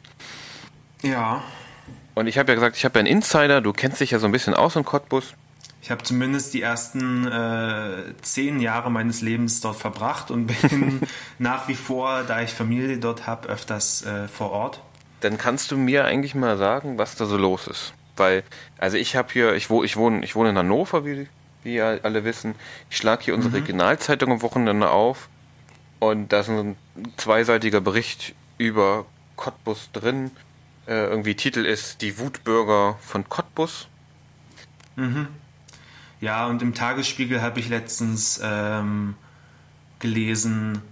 S3: Ja.
S2: Und ich habe ja gesagt, ich habe ja einen Insider, du kennst dich ja so ein bisschen aus in Cottbus.
S3: Ich habe zumindest die ersten äh, zehn Jahre meines Lebens dort verbracht und bin (laughs) nach wie vor, da ich Familie dort habe, öfters äh, vor Ort.
S2: Dann kannst du mir eigentlich mal sagen, was da so los ist. Weil, also ich habe hier, ich, wo, ich, wohne, ich wohne in Hannover, wie, wie alle wissen. Ich schlage hier unsere mhm. Regionalzeitung am Wochenende auf. Und da ist ein zweiseitiger Bericht über Cottbus drin. Äh, irgendwie Titel ist Die Wutbürger von Cottbus.
S3: Mhm. Ja, und im Tagesspiegel habe ich letztens ähm, gelesen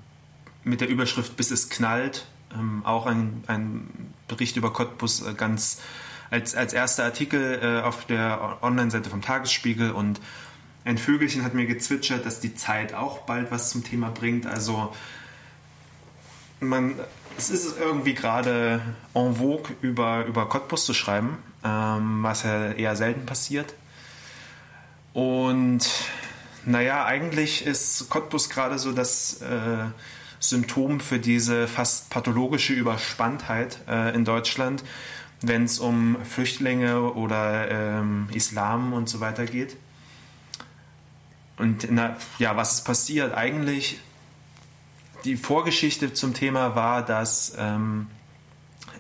S3: mit der Überschrift Bis es knallt. Ähm, auch ein, ein Bericht über Cottbus äh, ganz als, als erster Artikel äh, auf der Online-Seite vom Tagesspiegel und ein Vögelchen hat mir gezwitschert, dass die Zeit auch bald was zum Thema bringt. Also man, es ist irgendwie gerade en vogue, über, über Cottbus zu schreiben, ähm, was ja eher selten passiert. Und naja, eigentlich ist Cottbus gerade so das äh, Symptom für diese fast pathologische Überspanntheit äh, in Deutschland, wenn es um Flüchtlinge oder ähm, Islam und so weiter geht. Und na, ja, was ist passiert? Eigentlich, die Vorgeschichte zum Thema war, dass ähm,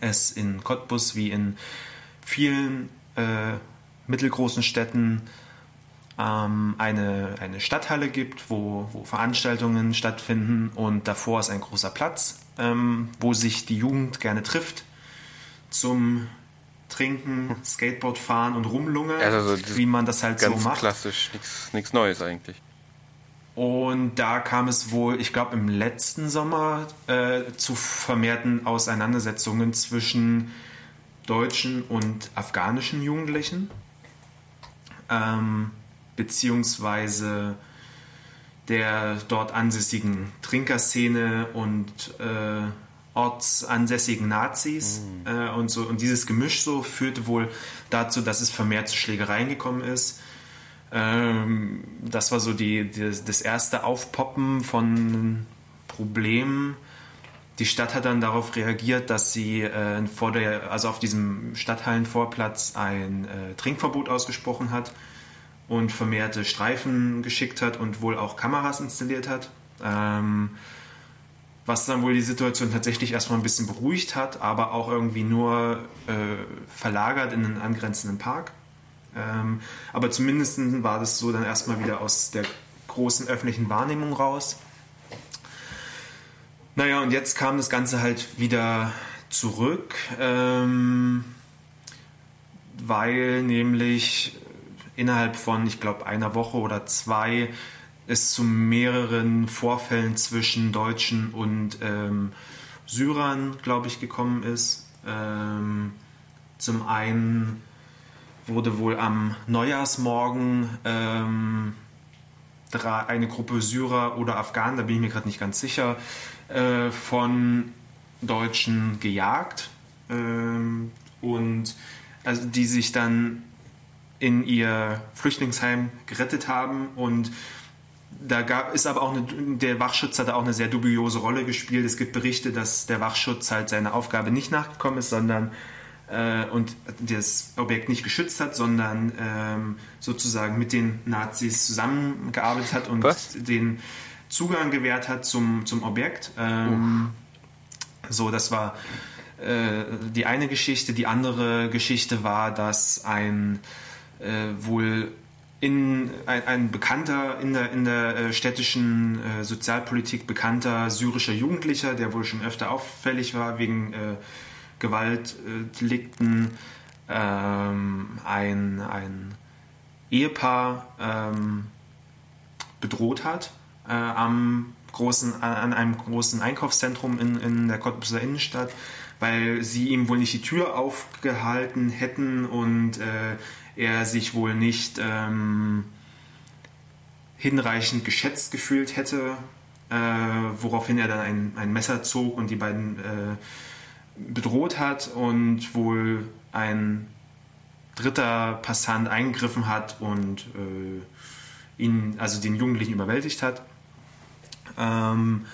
S3: es in Cottbus wie in vielen äh, mittelgroßen Städten ähm, eine, eine Stadthalle gibt, wo, wo Veranstaltungen stattfinden und davor ist ein großer Platz, ähm, wo sich die Jugend gerne trifft zum Trinken, Skateboard fahren und rumlungern,
S2: also so
S3: wie man das halt so
S2: Ganz
S3: macht.
S2: klassisch, nichts Neues eigentlich.
S3: Und da kam es wohl, ich glaube, im letzten Sommer äh, zu vermehrten Auseinandersetzungen zwischen deutschen und afghanischen Jugendlichen, ähm, beziehungsweise der dort ansässigen Trinkerszene und äh, ortsansässigen Nazis äh, und so und dieses Gemisch so führte wohl dazu, dass es vermehrt zu Schlägereien gekommen ist. Ähm, das war so die, die, das erste Aufpoppen von Problemen. Die Stadt hat dann darauf reagiert, dass sie äh, vor der, also auf diesem Stadthallenvorplatz ein äh, Trinkverbot ausgesprochen hat und vermehrte Streifen geschickt hat und wohl auch Kameras installiert hat. Ähm, was dann wohl die Situation tatsächlich erstmal ein bisschen beruhigt hat, aber auch irgendwie nur äh, verlagert in einen angrenzenden Park. Ähm, aber zumindest war das so dann erstmal wieder aus der großen öffentlichen Wahrnehmung raus. Naja, und jetzt kam das Ganze halt wieder zurück, ähm, weil nämlich innerhalb von, ich glaube, einer Woche oder zwei es zu mehreren Vorfällen zwischen Deutschen und ähm, Syrern, glaube ich, gekommen ist. Ähm, zum einen wurde wohl am Neujahrsmorgen ähm, eine Gruppe Syrer oder Afghanen, da bin ich mir gerade nicht ganz sicher, äh, von Deutschen gejagt ähm, und also die sich dann in ihr Flüchtlingsheim gerettet haben und da gab, ist aber auch eine, der Wachschutz hat auch eine sehr dubiose Rolle gespielt. Es gibt Berichte, dass der Wachschutz halt seiner Aufgabe nicht nachgekommen ist, sondern äh, und das Objekt nicht geschützt hat, sondern ähm, sozusagen mit den Nazis zusammengearbeitet hat und
S2: Was?
S3: den Zugang gewährt hat zum, zum Objekt. Ähm, so, das war äh, die eine Geschichte. Die andere Geschichte war, dass ein wohl in, ein, ein bekannter in der, in der äh, städtischen äh, Sozialpolitik bekannter syrischer Jugendlicher, der wohl schon öfter auffällig war wegen äh, Gewaltdelikten, ähm, ein, ein Ehepaar ähm, bedroht hat äh, am großen, an einem großen Einkaufszentrum in, in der Cottbuser Innenstadt, weil sie ihm wohl nicht die Tür aufgehalten hätten und äh, er sich wohl nicht ähm, hinreichend geschätzt gefühlt hätte, äh, woraufhin er dann ein, ein Messer zog und die beiden äh, bedroht hat und wohl ein dritter Passant eingegriffen hat und äh, ihn, also den Jugendlichen überwältigt hat. Ähm,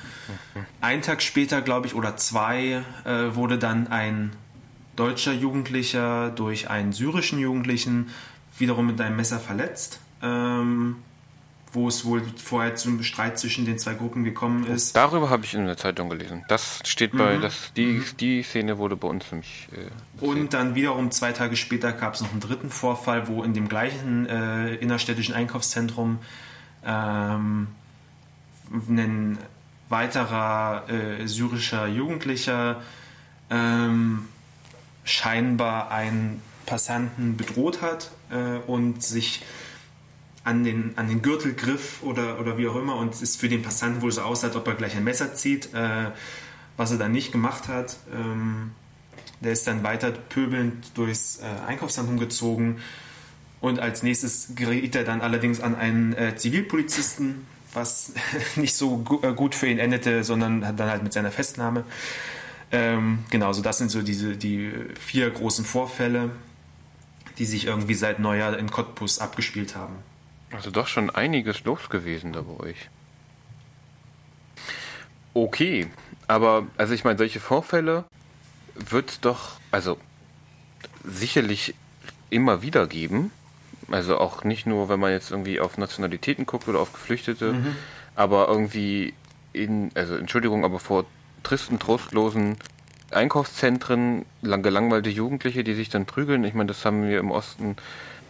S3: Ein Tag später, glaube ich, oder zwei, äh, wurde dann ein deutscher Jugendlicher durch einen syrischen Jugendlichen wiederum mit einem Messer verletzt, ähm, wo es wohl vorher zum Streit zwischen den zwei Gruppen gekommen ist.
S2: Darüber habe ich in der Zeitung gelesen. Das steht bei,
S3: Mhm.
S2: das, die, die Szene wurde bei uns nämlich. Äh,
S3: Und dann wiederum zwei Tage später gab es noch einen dritten Vorfall, wo in dem gleichen äh, innerstädtischen Einkaufszentrum ähm, ein weiterer äh, syrischer Jugendlicher ähm, scheinbar einen Passanten bedroht hat äh, und sich an den, an den Gürtel griff oder, oder wie auch immer und es für den Passanten wohl so aussah, als ob er gleich ein Messer zieht, äh, was er dann nicht gemacht hat. Ähm, der ist dann weiter pöbelnd durchs äh, Einkaufszentrum gezogen und als nächstes geriet er dann allerdings an einen äh, Zivilpolizisten, was (laughs) nicht so gu äh, gut für ihn endete, sondern dann halt mit seiner Festnahme. Ähm, genau, so das sind so diese die vier großen Vorfälle, die sich irgendwie seit Neujahr in Cottbus abgespielt haben.
S2: Also doch schon einiges los gewesen da bei euch. Okay, aber also ich meine, solche Vorfälle wird es doch, also sicherlich immer wieder geben. Also auch nicht nur, wenn man jetzt irgendwie auf Nationalitäten guckt oder auf Geflüchtete, mhm. aber irgendwie in, also Entschuldigung, aber vor tristen, trostlosen Einkaufszentren, lang gelangweilte Jugendliche, die sich dann prügeln. Ich meine, das haben wir im Osten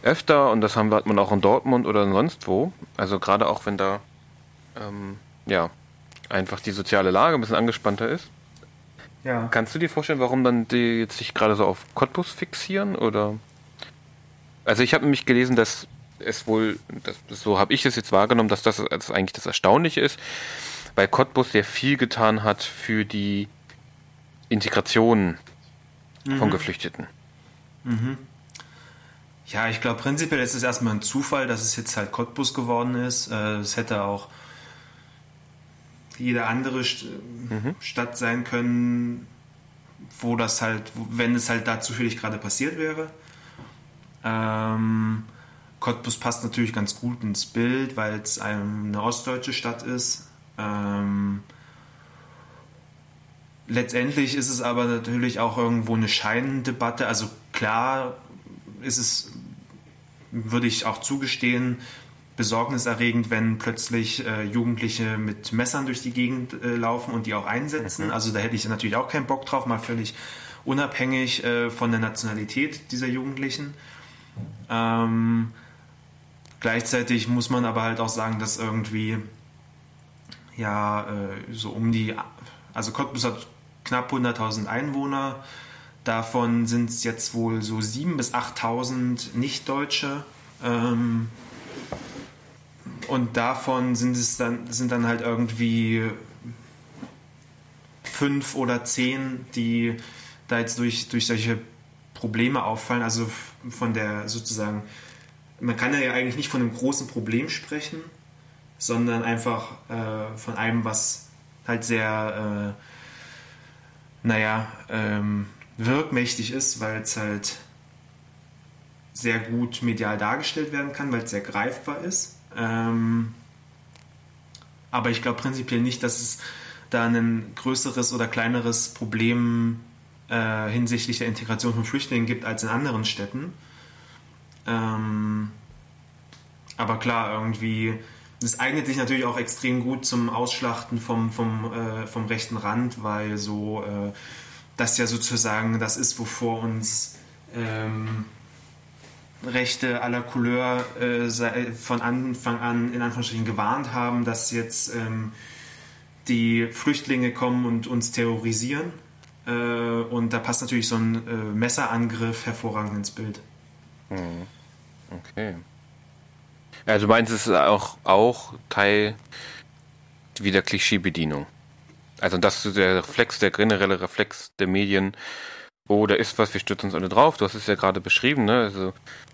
S2: öfter und das haben wir, hat man auch in Dortmund oder sonst wo. Also gerade auch wenn da ähm, ja einfach die soziale Lage ein bisschen angespannter ist. Ja. Kannst du dir vorstellen, warum dann die jetzt sich gerade so auf Cottbus fixieren oder? Also ich habe nämlich gelesen, dass es wohl, das, so habe ich es jetzt wahrgenommen, dass das, das eigentlich das Erstaunliche ist, weil Cottbus sehr viel getan hat für die Integration mhm. von Geflüchteten.
S3: Mhm. Ja, ich glaube, prinzipiell ist es erstmal ein Zufall, dass es jetzt halt Cottbus geworden ist. Äh, es hätte auch jede andere mhm. Stadt sein können, wo das halt, wenn es halt da zufällig gerade passiert wäre. Ähm, Cottbus passt natürlich ganz gut ins Bild, weil es eine ostdeutsche Stadt ist. Ähm, letztendlich ist es aber natürlich auch irgendwo eine Scheindebatte. Also klar ist es, würde ich auch zugestehen, besorgniserregend, wenn plötzlich äh, Jugendliche mit Messern durch die Gegend äh, laufen und die auch einsetzen. Mhm. Also da hätte ich natürlich auch keinen Bock drauf, mal völlig unabhängig äh, von der Nationalität dieser Jugendlichen. Ähm, gleichzeitig muss man aber halt auch sagen, dass irgendwie ja äh, so um die, also Cottbus hat knapp 100.000 Einwohner. Davon sind es jetzt wohl so 7.000 bis 8.000 Nichtdeutsche. Ähm, und davon sind es dann, sind dann halt irgendwie fünf oder zehn, die da jetzt durch, durch solche Probleme auffallen. Also von der sozusagen, man kann ja eigentlich nicht von einem großen Problem sprechen, sondern einfach äh, von einem, was halt sehr, äh, naja, ähm, wirkmächtig ist, weil es halt sehr gut medial dargestellt werden kann, weil es sehr greifbar ist. Ähm, aber ich glaube prinzipiell nicht, dass es da ein größeres oder kleineres Problem äh, hinsichtlich der Integration von Flüchtlingen gibt als in anderen Städten. Ähm, aber klar, irgendwie, das eignet sich natürlich auch extrem gut zum Ausschlachten vom, vom, äh, vom rechten Rand, weil so äh, das ja sozusagen das ist, wovor uns ähm, Rechte aller Couleur äh, von Anfang an in Anführungsstrichen gewarnt haben, dass jetzt ähm, die Flüchtlinge kommen und uns terrorisieren. Äh, und da passt natürlich so ein äh, Messerangriff hervorragend ins Bild.
S2: Hm. Okay. Also meinst du, es ist auch, auch Teil wieder Klischeebedienung? Also das ist der Reflex, der generelle Reflex der Medien. Oh, da ist was, wir stürzen uns alle drauf. Du hast es ja gerade beschrieben, ne? Also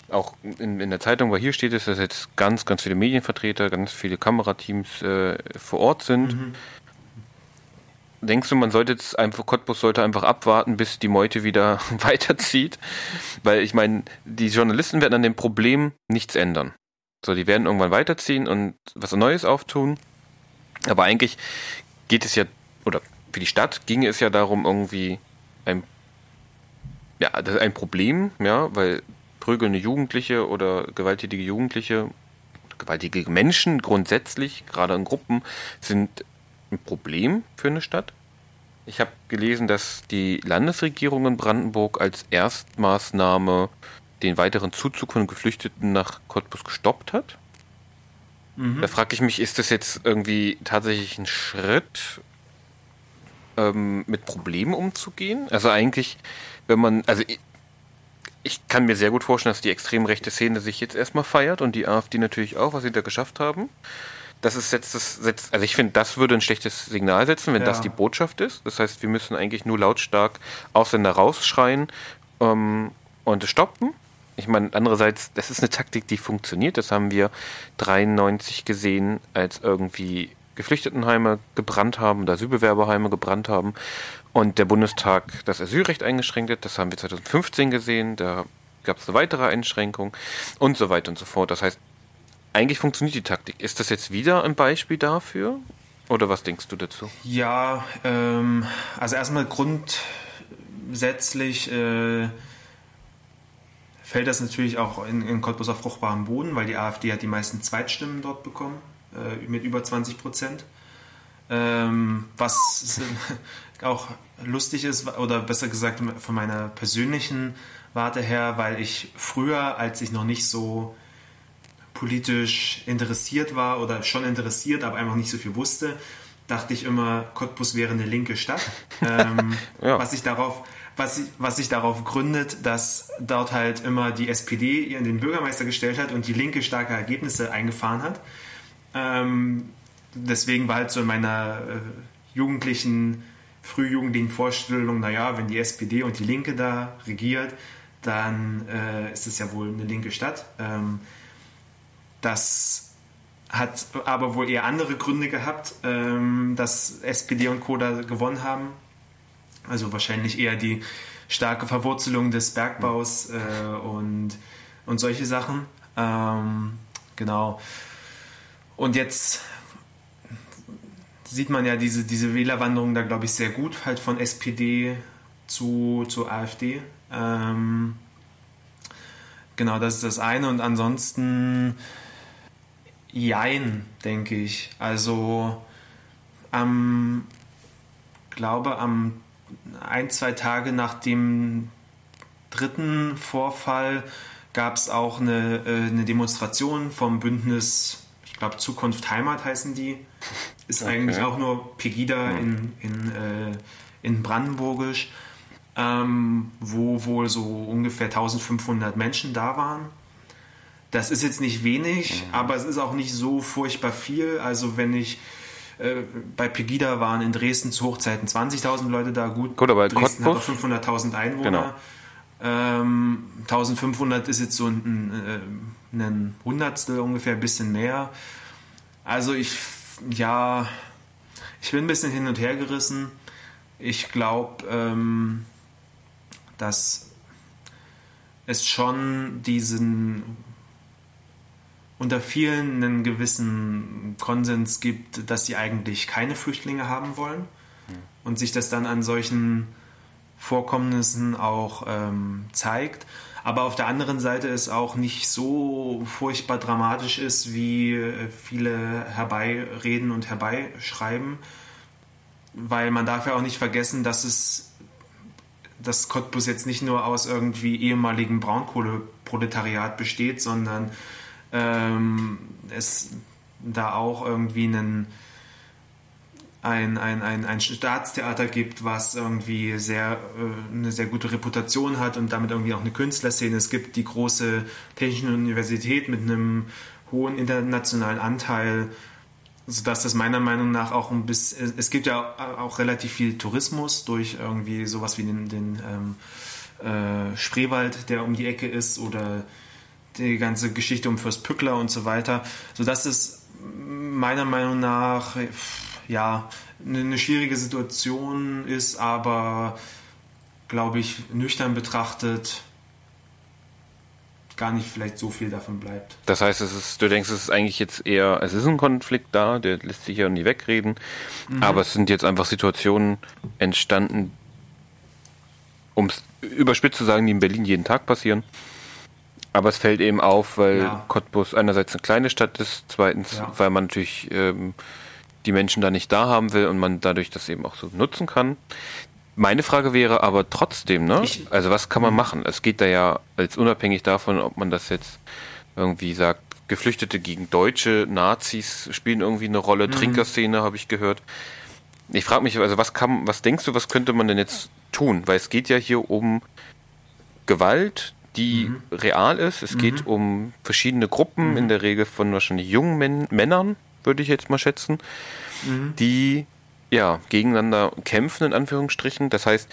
S2: auch in, in der Zeitung, wo hier steht, ist, dass jetzt ganz, ganz viele Medienvertreter, ganz viele Kamerateams äh, vor Ort sind. Mhm. Denkst du, man sollte jetzt einfach, Cottbus sollte einfach abwarten, bis die Meute wieder (laughs) weiterzieht? Weil ich meine, die Journalisten werden an dem Problem nichts ändern. So, die werden irgendwann weiterziehen und was Neues auftun. Aber eigentlich geht es ja, oder für die Stadt ginge es ja darum, irgendwie ein, ja, das ist ein Problem, ja, weil prügelnde Jugendliche oder gewalttätige Jugendliche, gewalttätige Menschen grundsätzlich, gerade in Gruppen, sind ein Problem für eine Stadt. Ich habe gelesen, dass die Landesregierung in Brandenburg als Erstmaßnahme den weiteren Zuzug von Geflüchteten nach Cottbus gestoppt hat. Mhm. Da frage ich mich, ist das jetzt irgendwie tatsächlich ein Schritt, ähm, mit Problemen umzugehen? Also eigentlich, wenn man, also ich, ich kann mir sehr gut vorstellen, dass die extrem rechte Szene sich jetzt erstmal feiert und die AfD natürlich auch, was sie da geschafft haben. Das ist jetzt das setzt, also ich finde, das würde ein schlechtes Signal setzen, wenn ja. das die Botschaft ist. Das heißt, wir müssen eigentlich nur lautstark Ausländer rausschreien ähm, und stoppen. Ich meine, andererseits, das ist eine Taktik, die funktioniert. Das haben wir 93 gesehen, als irgendwie Geflüchtetenheime gebrannt haben, oder Asylbewerberheime gebrannt haben und der Bundestag das Asylrecht eingeschränkt hat. Das haben wir 2015 gesehen. Da gab es eine weitere Einschränkung und so weiter und so fort. Das heißt, eigentlich funktioniert die Taktik. Ist das jetzt wieder ein Beispiel dafür? Oder was denkst du dazu?
S3: Ja, ähm, also erstmal grundsätzlich äh, fällt das natürlich auch in, in Cottbus auf fruchtbaren Boden, weil die AfD hat die meisten Zweitstimmen dort bekommen, äh, mit über 20 Prozent. Ähm, was (laughs) auch lustig ist, oder besser gesagt von meiner persönlichen Warte her, weil ich früher, als ich noch nicht so politisch interessiert war oder schon interessiert, aber einfach nicht so viel wusste, dachte ich immer, Cottbus wäre eine linke Stadt. (laughs) Ähm, ja. Was ich darauf was, was sich darauf gründet, dass dort halt immer die SPD ihren den Bürgermeister gestellt hat und die Linke starke Ergebnisse eingefahren hat. Ähm, deswegen war halt so in meiner äh, jugendlichen, frühjugendlichen Vorstellung, naja, wenn die SPD und die Linke da regiert, dann äh, ist es ja wohl eine linke Stadt. Ähm, das hat aber wohl eher andere Gründe gehabt, ähm, dass SPD und Co. da gewonnen haben. Also wahrscheinlich eher die starke Verwurzelung des Bergbaus äh, und, und solche Sachen. Ähm, genau. Und jetzt sieht man ja diese, diese Wählerwanderung da, glaube ich, sehr gut, halt von SPD zu, zu AfD. Ähm, genau, das ist das eine. Und ansonsten, jein, denke ich. Also, am, glaube, am ein, zwei Tage nach dem dritten Vorfall gab es auch eine, äh, eine Demonstration vom Bündnis, ich glaube Zukunft Heimat heißen die. Ist okay. eigentlich auch nur Pegida in, in, äh, in Brandenburgisch, ähm, wo wohl so ungefähr 1500 Menschen da waren. Das ist jetzt nicht wenig, mhm. aber es ist auch nicht so furchtbar viel. Also wenn ich bei Pegida waren in Dresden zu Hochzeiten 20.000 Leute da. Gut,
S2: Gut aber
S3: Dresden Cottbus? hat 500.000 Einwohner. Genau. Ähm, 1500 ist jetzt so ein, ein, ein Hundertstel ungefähr, ein bisschen mehr. Also ich, ja, ich bin ein bisschen hin und her gerissen. Ich glaube, ähm, dass es schon diesen unter vielen einen gewissen Konsens gibt, dass sie eigentlich keine Flüchtlinge haben wollen. Und sich das dann an solchen Vorkommnissen auch ähm, zeigt. Aber auf der anderen Seite es auch nicht so furchtbar dramatisch ist, wie äh, viele herbeireden und herbeischreiben, weil man darf ja auch nicht vergessen, dass es das Cottbus jetzt nicht nur aus irgendwie ehemaligen Braunkohleproletariat besteht, sondern ähm, es da auch irgendwie einen, ein, ein, ein, ein Staatstheater gibt, was irgendwie sehr, äh, eine sehr gute Reputation hat und damit irgendwie auch eine Künstlerszene. Es gibt die große Technische Universität mit einem hohen internationalen Anteil, sodass das meiner Meinung nach auch ein bisschen, es gibt ja auch relativ viel Tourismus durch irgendwie sowas wie den, den ähm, äh, Spreewald, der um die Ecke ist oder die ganze Geschichte um Fürst Pückler und so weiter, sodass es meiner Meinung nach ja eine schwierige Situation ist, aber glaube ich nüchtern betrachtet gar nicht vielleicht so viel davon bleibt.
S2: Das heißt, es ist, du denkst, es ist eigentlich jetzt eher, es ist ein Konflikt da, der lässt sich ja nie wegreden, mhm. aber es sind jetzt einfach Situationen entstanden, um es überspitzt zu sagen, die in Berlin jeden Tag passieren aber es fällt eben auf, weil ja. Cottbus einerseits eine kleine Stadt ist, zweitens, ja. weil man natürlich ähm, die Menschen da nicht da haben will und man dadurch das eben auch so nutzen kann. Meine Frage wäre aber trotzdem, ne? Ich, also was kann man mhm. machen? Es geht da ja als unabhängig davon, ob man das jetzt irgendwie sagt, Geflüchtete gegen Deutsche, Nazis spielen irgendwie eine Rolle, mhm. Trinkerszene habe ich gehört. Ich frage mich, also was kann, was denkst du, was könnte man denn jetzt tun? Weil es geht ja hier um Gewalt, die mhm. real ist. Es mhm. geht um verschiedene Gruppen, mhm. in der Regel von wahrscheinlich jungen Män Männern, würde ich jetzt mal schätzen, mhm. die ja gegeneinander kämpfen, in Anführungsstrichen. Das heißt,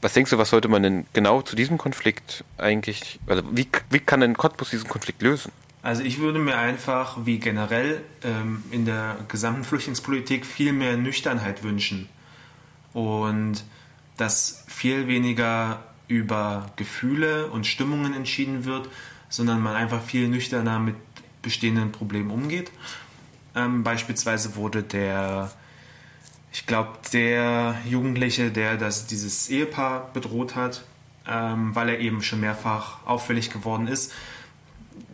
S2: was denkst du, was sollte man denn genau zu diesem Konflikt eigentlich, also wie, wie kann denn Cottbus diesen Konflikt lösen?
S3: Also ich würde mir einfach, wie generell ähm, in der gesamten Flüchtlingspolitik, viel mehr Nüchternheit wünschen. Und dass viel weniger über Gefühle und Stimmungen entschieden wird, sondern man einfach viel nüchterner mit bestehenden Problemen umgeht. Ähm, beispielsweise wurde der, ich glaube, der Jugendliche, der das, dieses Ehepaar bedroht hat, ähm, weil er eben schon mehrfach auffällig geworden ist,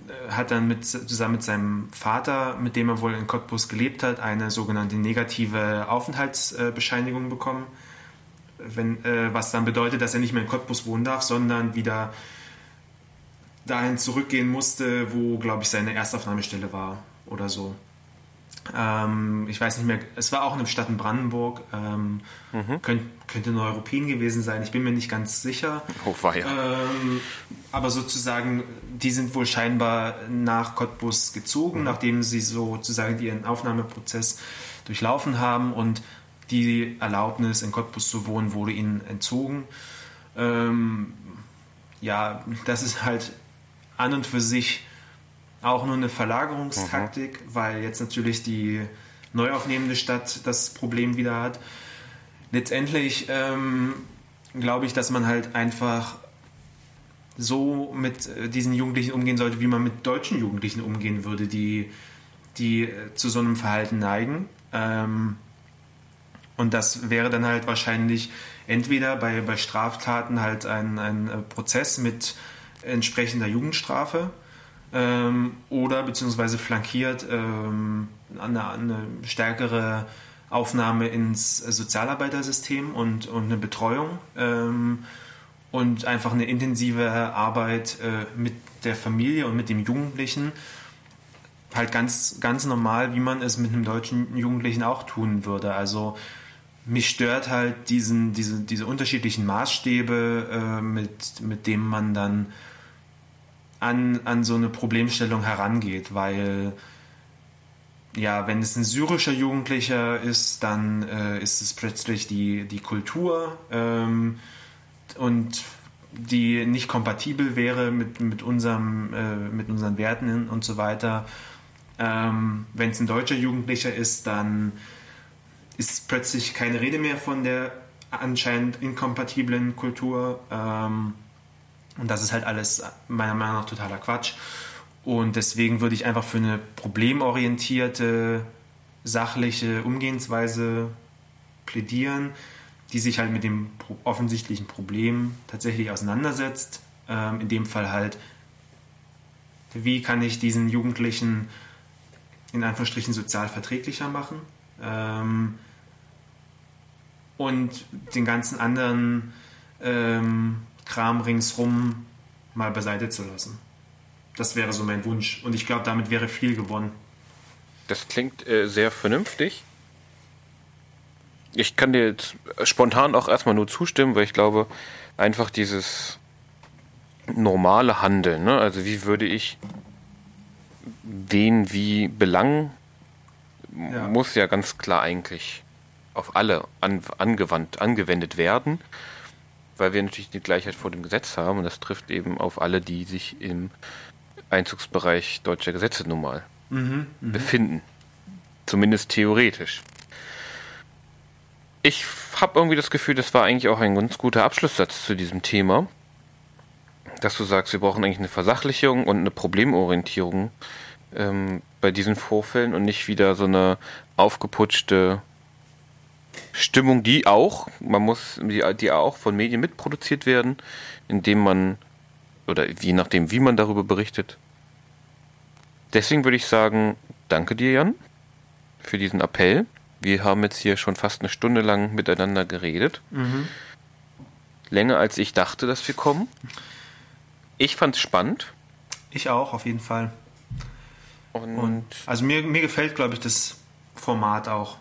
S3: äh, hat dann mit, zusammen mit seinem Vater, mit dem er wohl in Cottbus gelebt hat, eine sogenannte negative Aufenthaltsbescheinigung bekommen wenn, äh, was dann bedeutet, dass er nicht mehr in Cottbus wohnen darf, sondern wieder dahin zurückgehen musste, wo, glaube ich, seine Erstaufnahmestelle war oder so. Ähm, ich weiß nicht mehr, es war auch eine Stadt in Brandenburg, ähm, mhm. könnt, könnte Neuruppin gewesen sein, ich bin mir nicht ganz sicher.
S2: Oh, war ja.
S3: Ähm, aber sozusagen, die sind wohl scheinbar nach Cottbus gezogen, mhm. nachdem sie sozusagen ihren Aufnahmeprozess durchlaufen haben und die Erlaubnis, in Cottbus zu wohnen, wurde ihnen entzogen. Ähm, ja, das ist halt an und für sich auch nur eine Verlagerungstaktik, mhm. weil jetzt natürlich die neu aufnehmende Stadt das Problem wieder hat. Letztendlich ähm, glaube ich, dass man halt einfach so mit äh, diesen Jugendlichen umgehen sollte, wie man mit deutschen Jugendlichen umgehen würde, die, die äh, zu so einem Verhalten neigen. Ähm, und das wäre dann halt wahrscheinlich entweder bei, bei Straftaten halt ein, ein äh, Prozess mit entsprechender Jugendstrafe ähm, oder beziehungsweise flankiert ähm, eine, eine, stärkere Aufnahme ins Sozialarbeitersystem und, und eine Betreuung ähm, und einfach eine intensive Arbeit äh, mit der Familie und mit dem Jugendlichen. Halt ganz, ganz normal, wie man es mit einem deutschen Jugendlichen auch tun würde. Also mich stört halt diesen, diese, diese unterschiedlichen Maßstäbe, äh, mit, mit dem man dann an, an so eine Problemstellung herangeht, weil ja, wenn es ein syrischer Jugendlicher ist, dann äh, ist es plötzlich die, die Kultur ähm, und die nicht kompatibel wäre mit, mit, unserem, äh, mit unseren Werten und so weiter. Ähm, wenn es ein deutscher Jugendlicher ist, dann ist plötzlich keine Rede mehr von der anscheinend inkompatiblen Kultur. Ähm, und das ist halt alles meiner Meinung nach totaler Quatsch. Und deswegen würde ich einfach für eine problemorientierte, sachliche Umgehensweise plädieren, die sich halt mit dem offensichtlichen Problem tatsächlich auseinandersetzt. Ähm, in dem Fall halt, wie kann ich diesen Jugendlichen in Anführungsstrichen sozial verträglicher machen? Ähm, und den ganzen anderen ähm, Kram ringsrum mal beiseite zu lassen. Das wäre so mein Wunsch. Und ich glaube, damit wäre viel gewonnen.
S2: Das klingt äh, sehr vernünftig. Ich kann dir jetzt spontan auch erstmal nur zustimmen, weil ich glaube, einfach dieses normale Handeln, ne? also wie würde ich wen wie belangen, ja. muss ja ganz klar eigentlich auf alle an, angewandt, angewendet werden, weil wir natürlich die Gleichheit vor dem Gesetz haben und das trifft eben auf alle, die sich im Einzugsbereich deutscher Gesetze nun mal mhm, mhm. befinden. Zumindest theoretisch. Ich habe irgendwie das Gefühl, das war eigentlich auch ein ganz guter Abschlusssatz zu diesem Thema, dass du sagst, wir brauchen eigentlich eine Versachlichung und eine Problemorientierung ähm, bei diesen Vorfällen und nicht wieder so eine aufgeputschte Stimmung, die auch, man muss, die, die auch von Medien mitproduziert werden, indem man, oder je nachdem, wie man darüber berichtet. Deswegen würde ich sagen, danke dir, Jan, für diesen Appell. Wir haben jetzt hier schon fast eine Stunde lang miteinander geredet. Mhm. Länger als ich dachte, dass wir kommen. Ich fand es spannend.
S3: Ich auch, auf jeden Fall. Und, und also mir, mir gefällt, glaube ich, das Format auch.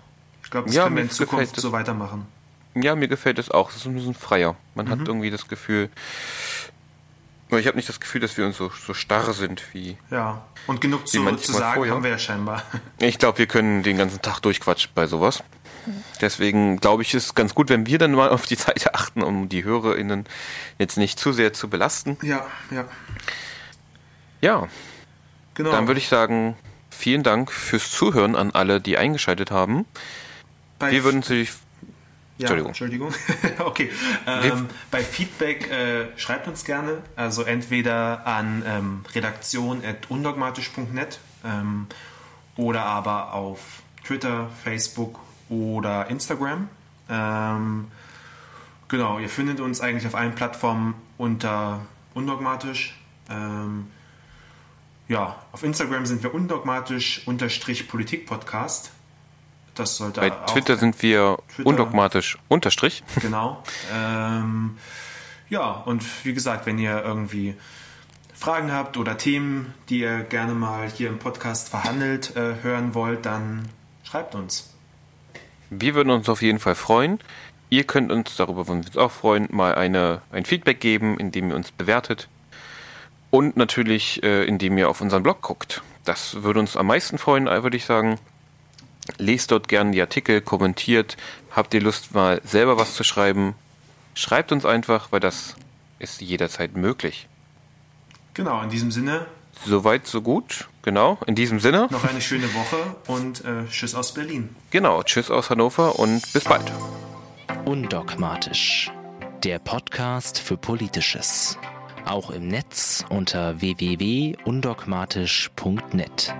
S3: Ich glaube, das
S2: ja,
S3: können wir in Zukunft so weitermachen.
S2: Ja, mir gefällt es auch. Es ist ein bisschen freier. Man mhm. hat irgendwie das Gefühl, ich habe nicht das Gefühl, dass wir uns so, so starr sind wie.
S3: Ja, und genug zu, zu sagen vorher. haben wir ja scheinbar. (laughs)
S2: Ich glaube, wir können den ganzen Tag durchquatschen bei sowas. Deswegen glaube ich, ist es ganz gut, wenn wir dann mal auf die Zeit (laughs) achten, um die HörerInnen jetzt nicht zu sehr zu belasten.
S3: Ja, ja.
S2: Ja. Genau. Dann würde ich sagen, vielen Dank fürs Zuhören an alle, die eingeschaltet haben. Bei wir würden natürlich
S3: ja, Entschuldigung. Entschuldigung. (laughs) okay. Ähm, bei Feedback äh, schreibt uns gerne. Also entweder an ähm, redaktion.undogmatisch.net ähm, oder aber auf Twitter, Facebook oder Instagram. Ähm, genau, ihr findet uns eigentlich auf allen Plattformen unter undogmatisch. Ähm, ja, auf Instagram sind wir undogmatisch unterstrich Politik Podcast. Das sollte
S2: Bei Twitter sind wir Twitter, undogmatisch unterstrich. (laughs)
S3: Genau. Ähm, ja, und wie gesagt, wenn ihr irgendwie Fragen habt oder Themen, die ihr gerne mal hier im Podcast verhandelt äh, hören wollt, dann schreibt uns.
S2: Wir würden uns auf jeden Fall freuen. Ihr könnt uns, darüber würden wir uns auch freuen, mal eine, ein Feedback geben, indem ihr uns bewertet. Und natürlich, äh, indem ihr auf unseren Blog guckt. Das würde uns am meisten freuen, würde ich sagen. Lest dort gerne die Artikel, kommentiert. Habt ihr Lust, mal selber was zu schreiben? Schreibt uns einfach, weil das ist jederzeit möglich.
S3: Genau, in diesem Sinne.
S2: Soweit, so gut. Genau, in diesem Sinne.
S3: Noch eine schöne Woche und äh, Tschüss aus Berlin.
S2: Genau, Tschüss aus Hannover und bis bald.
S1: Undogmatisch. Der Podcast für Politisches. Auch im Netz unter www.undogmatisch.net.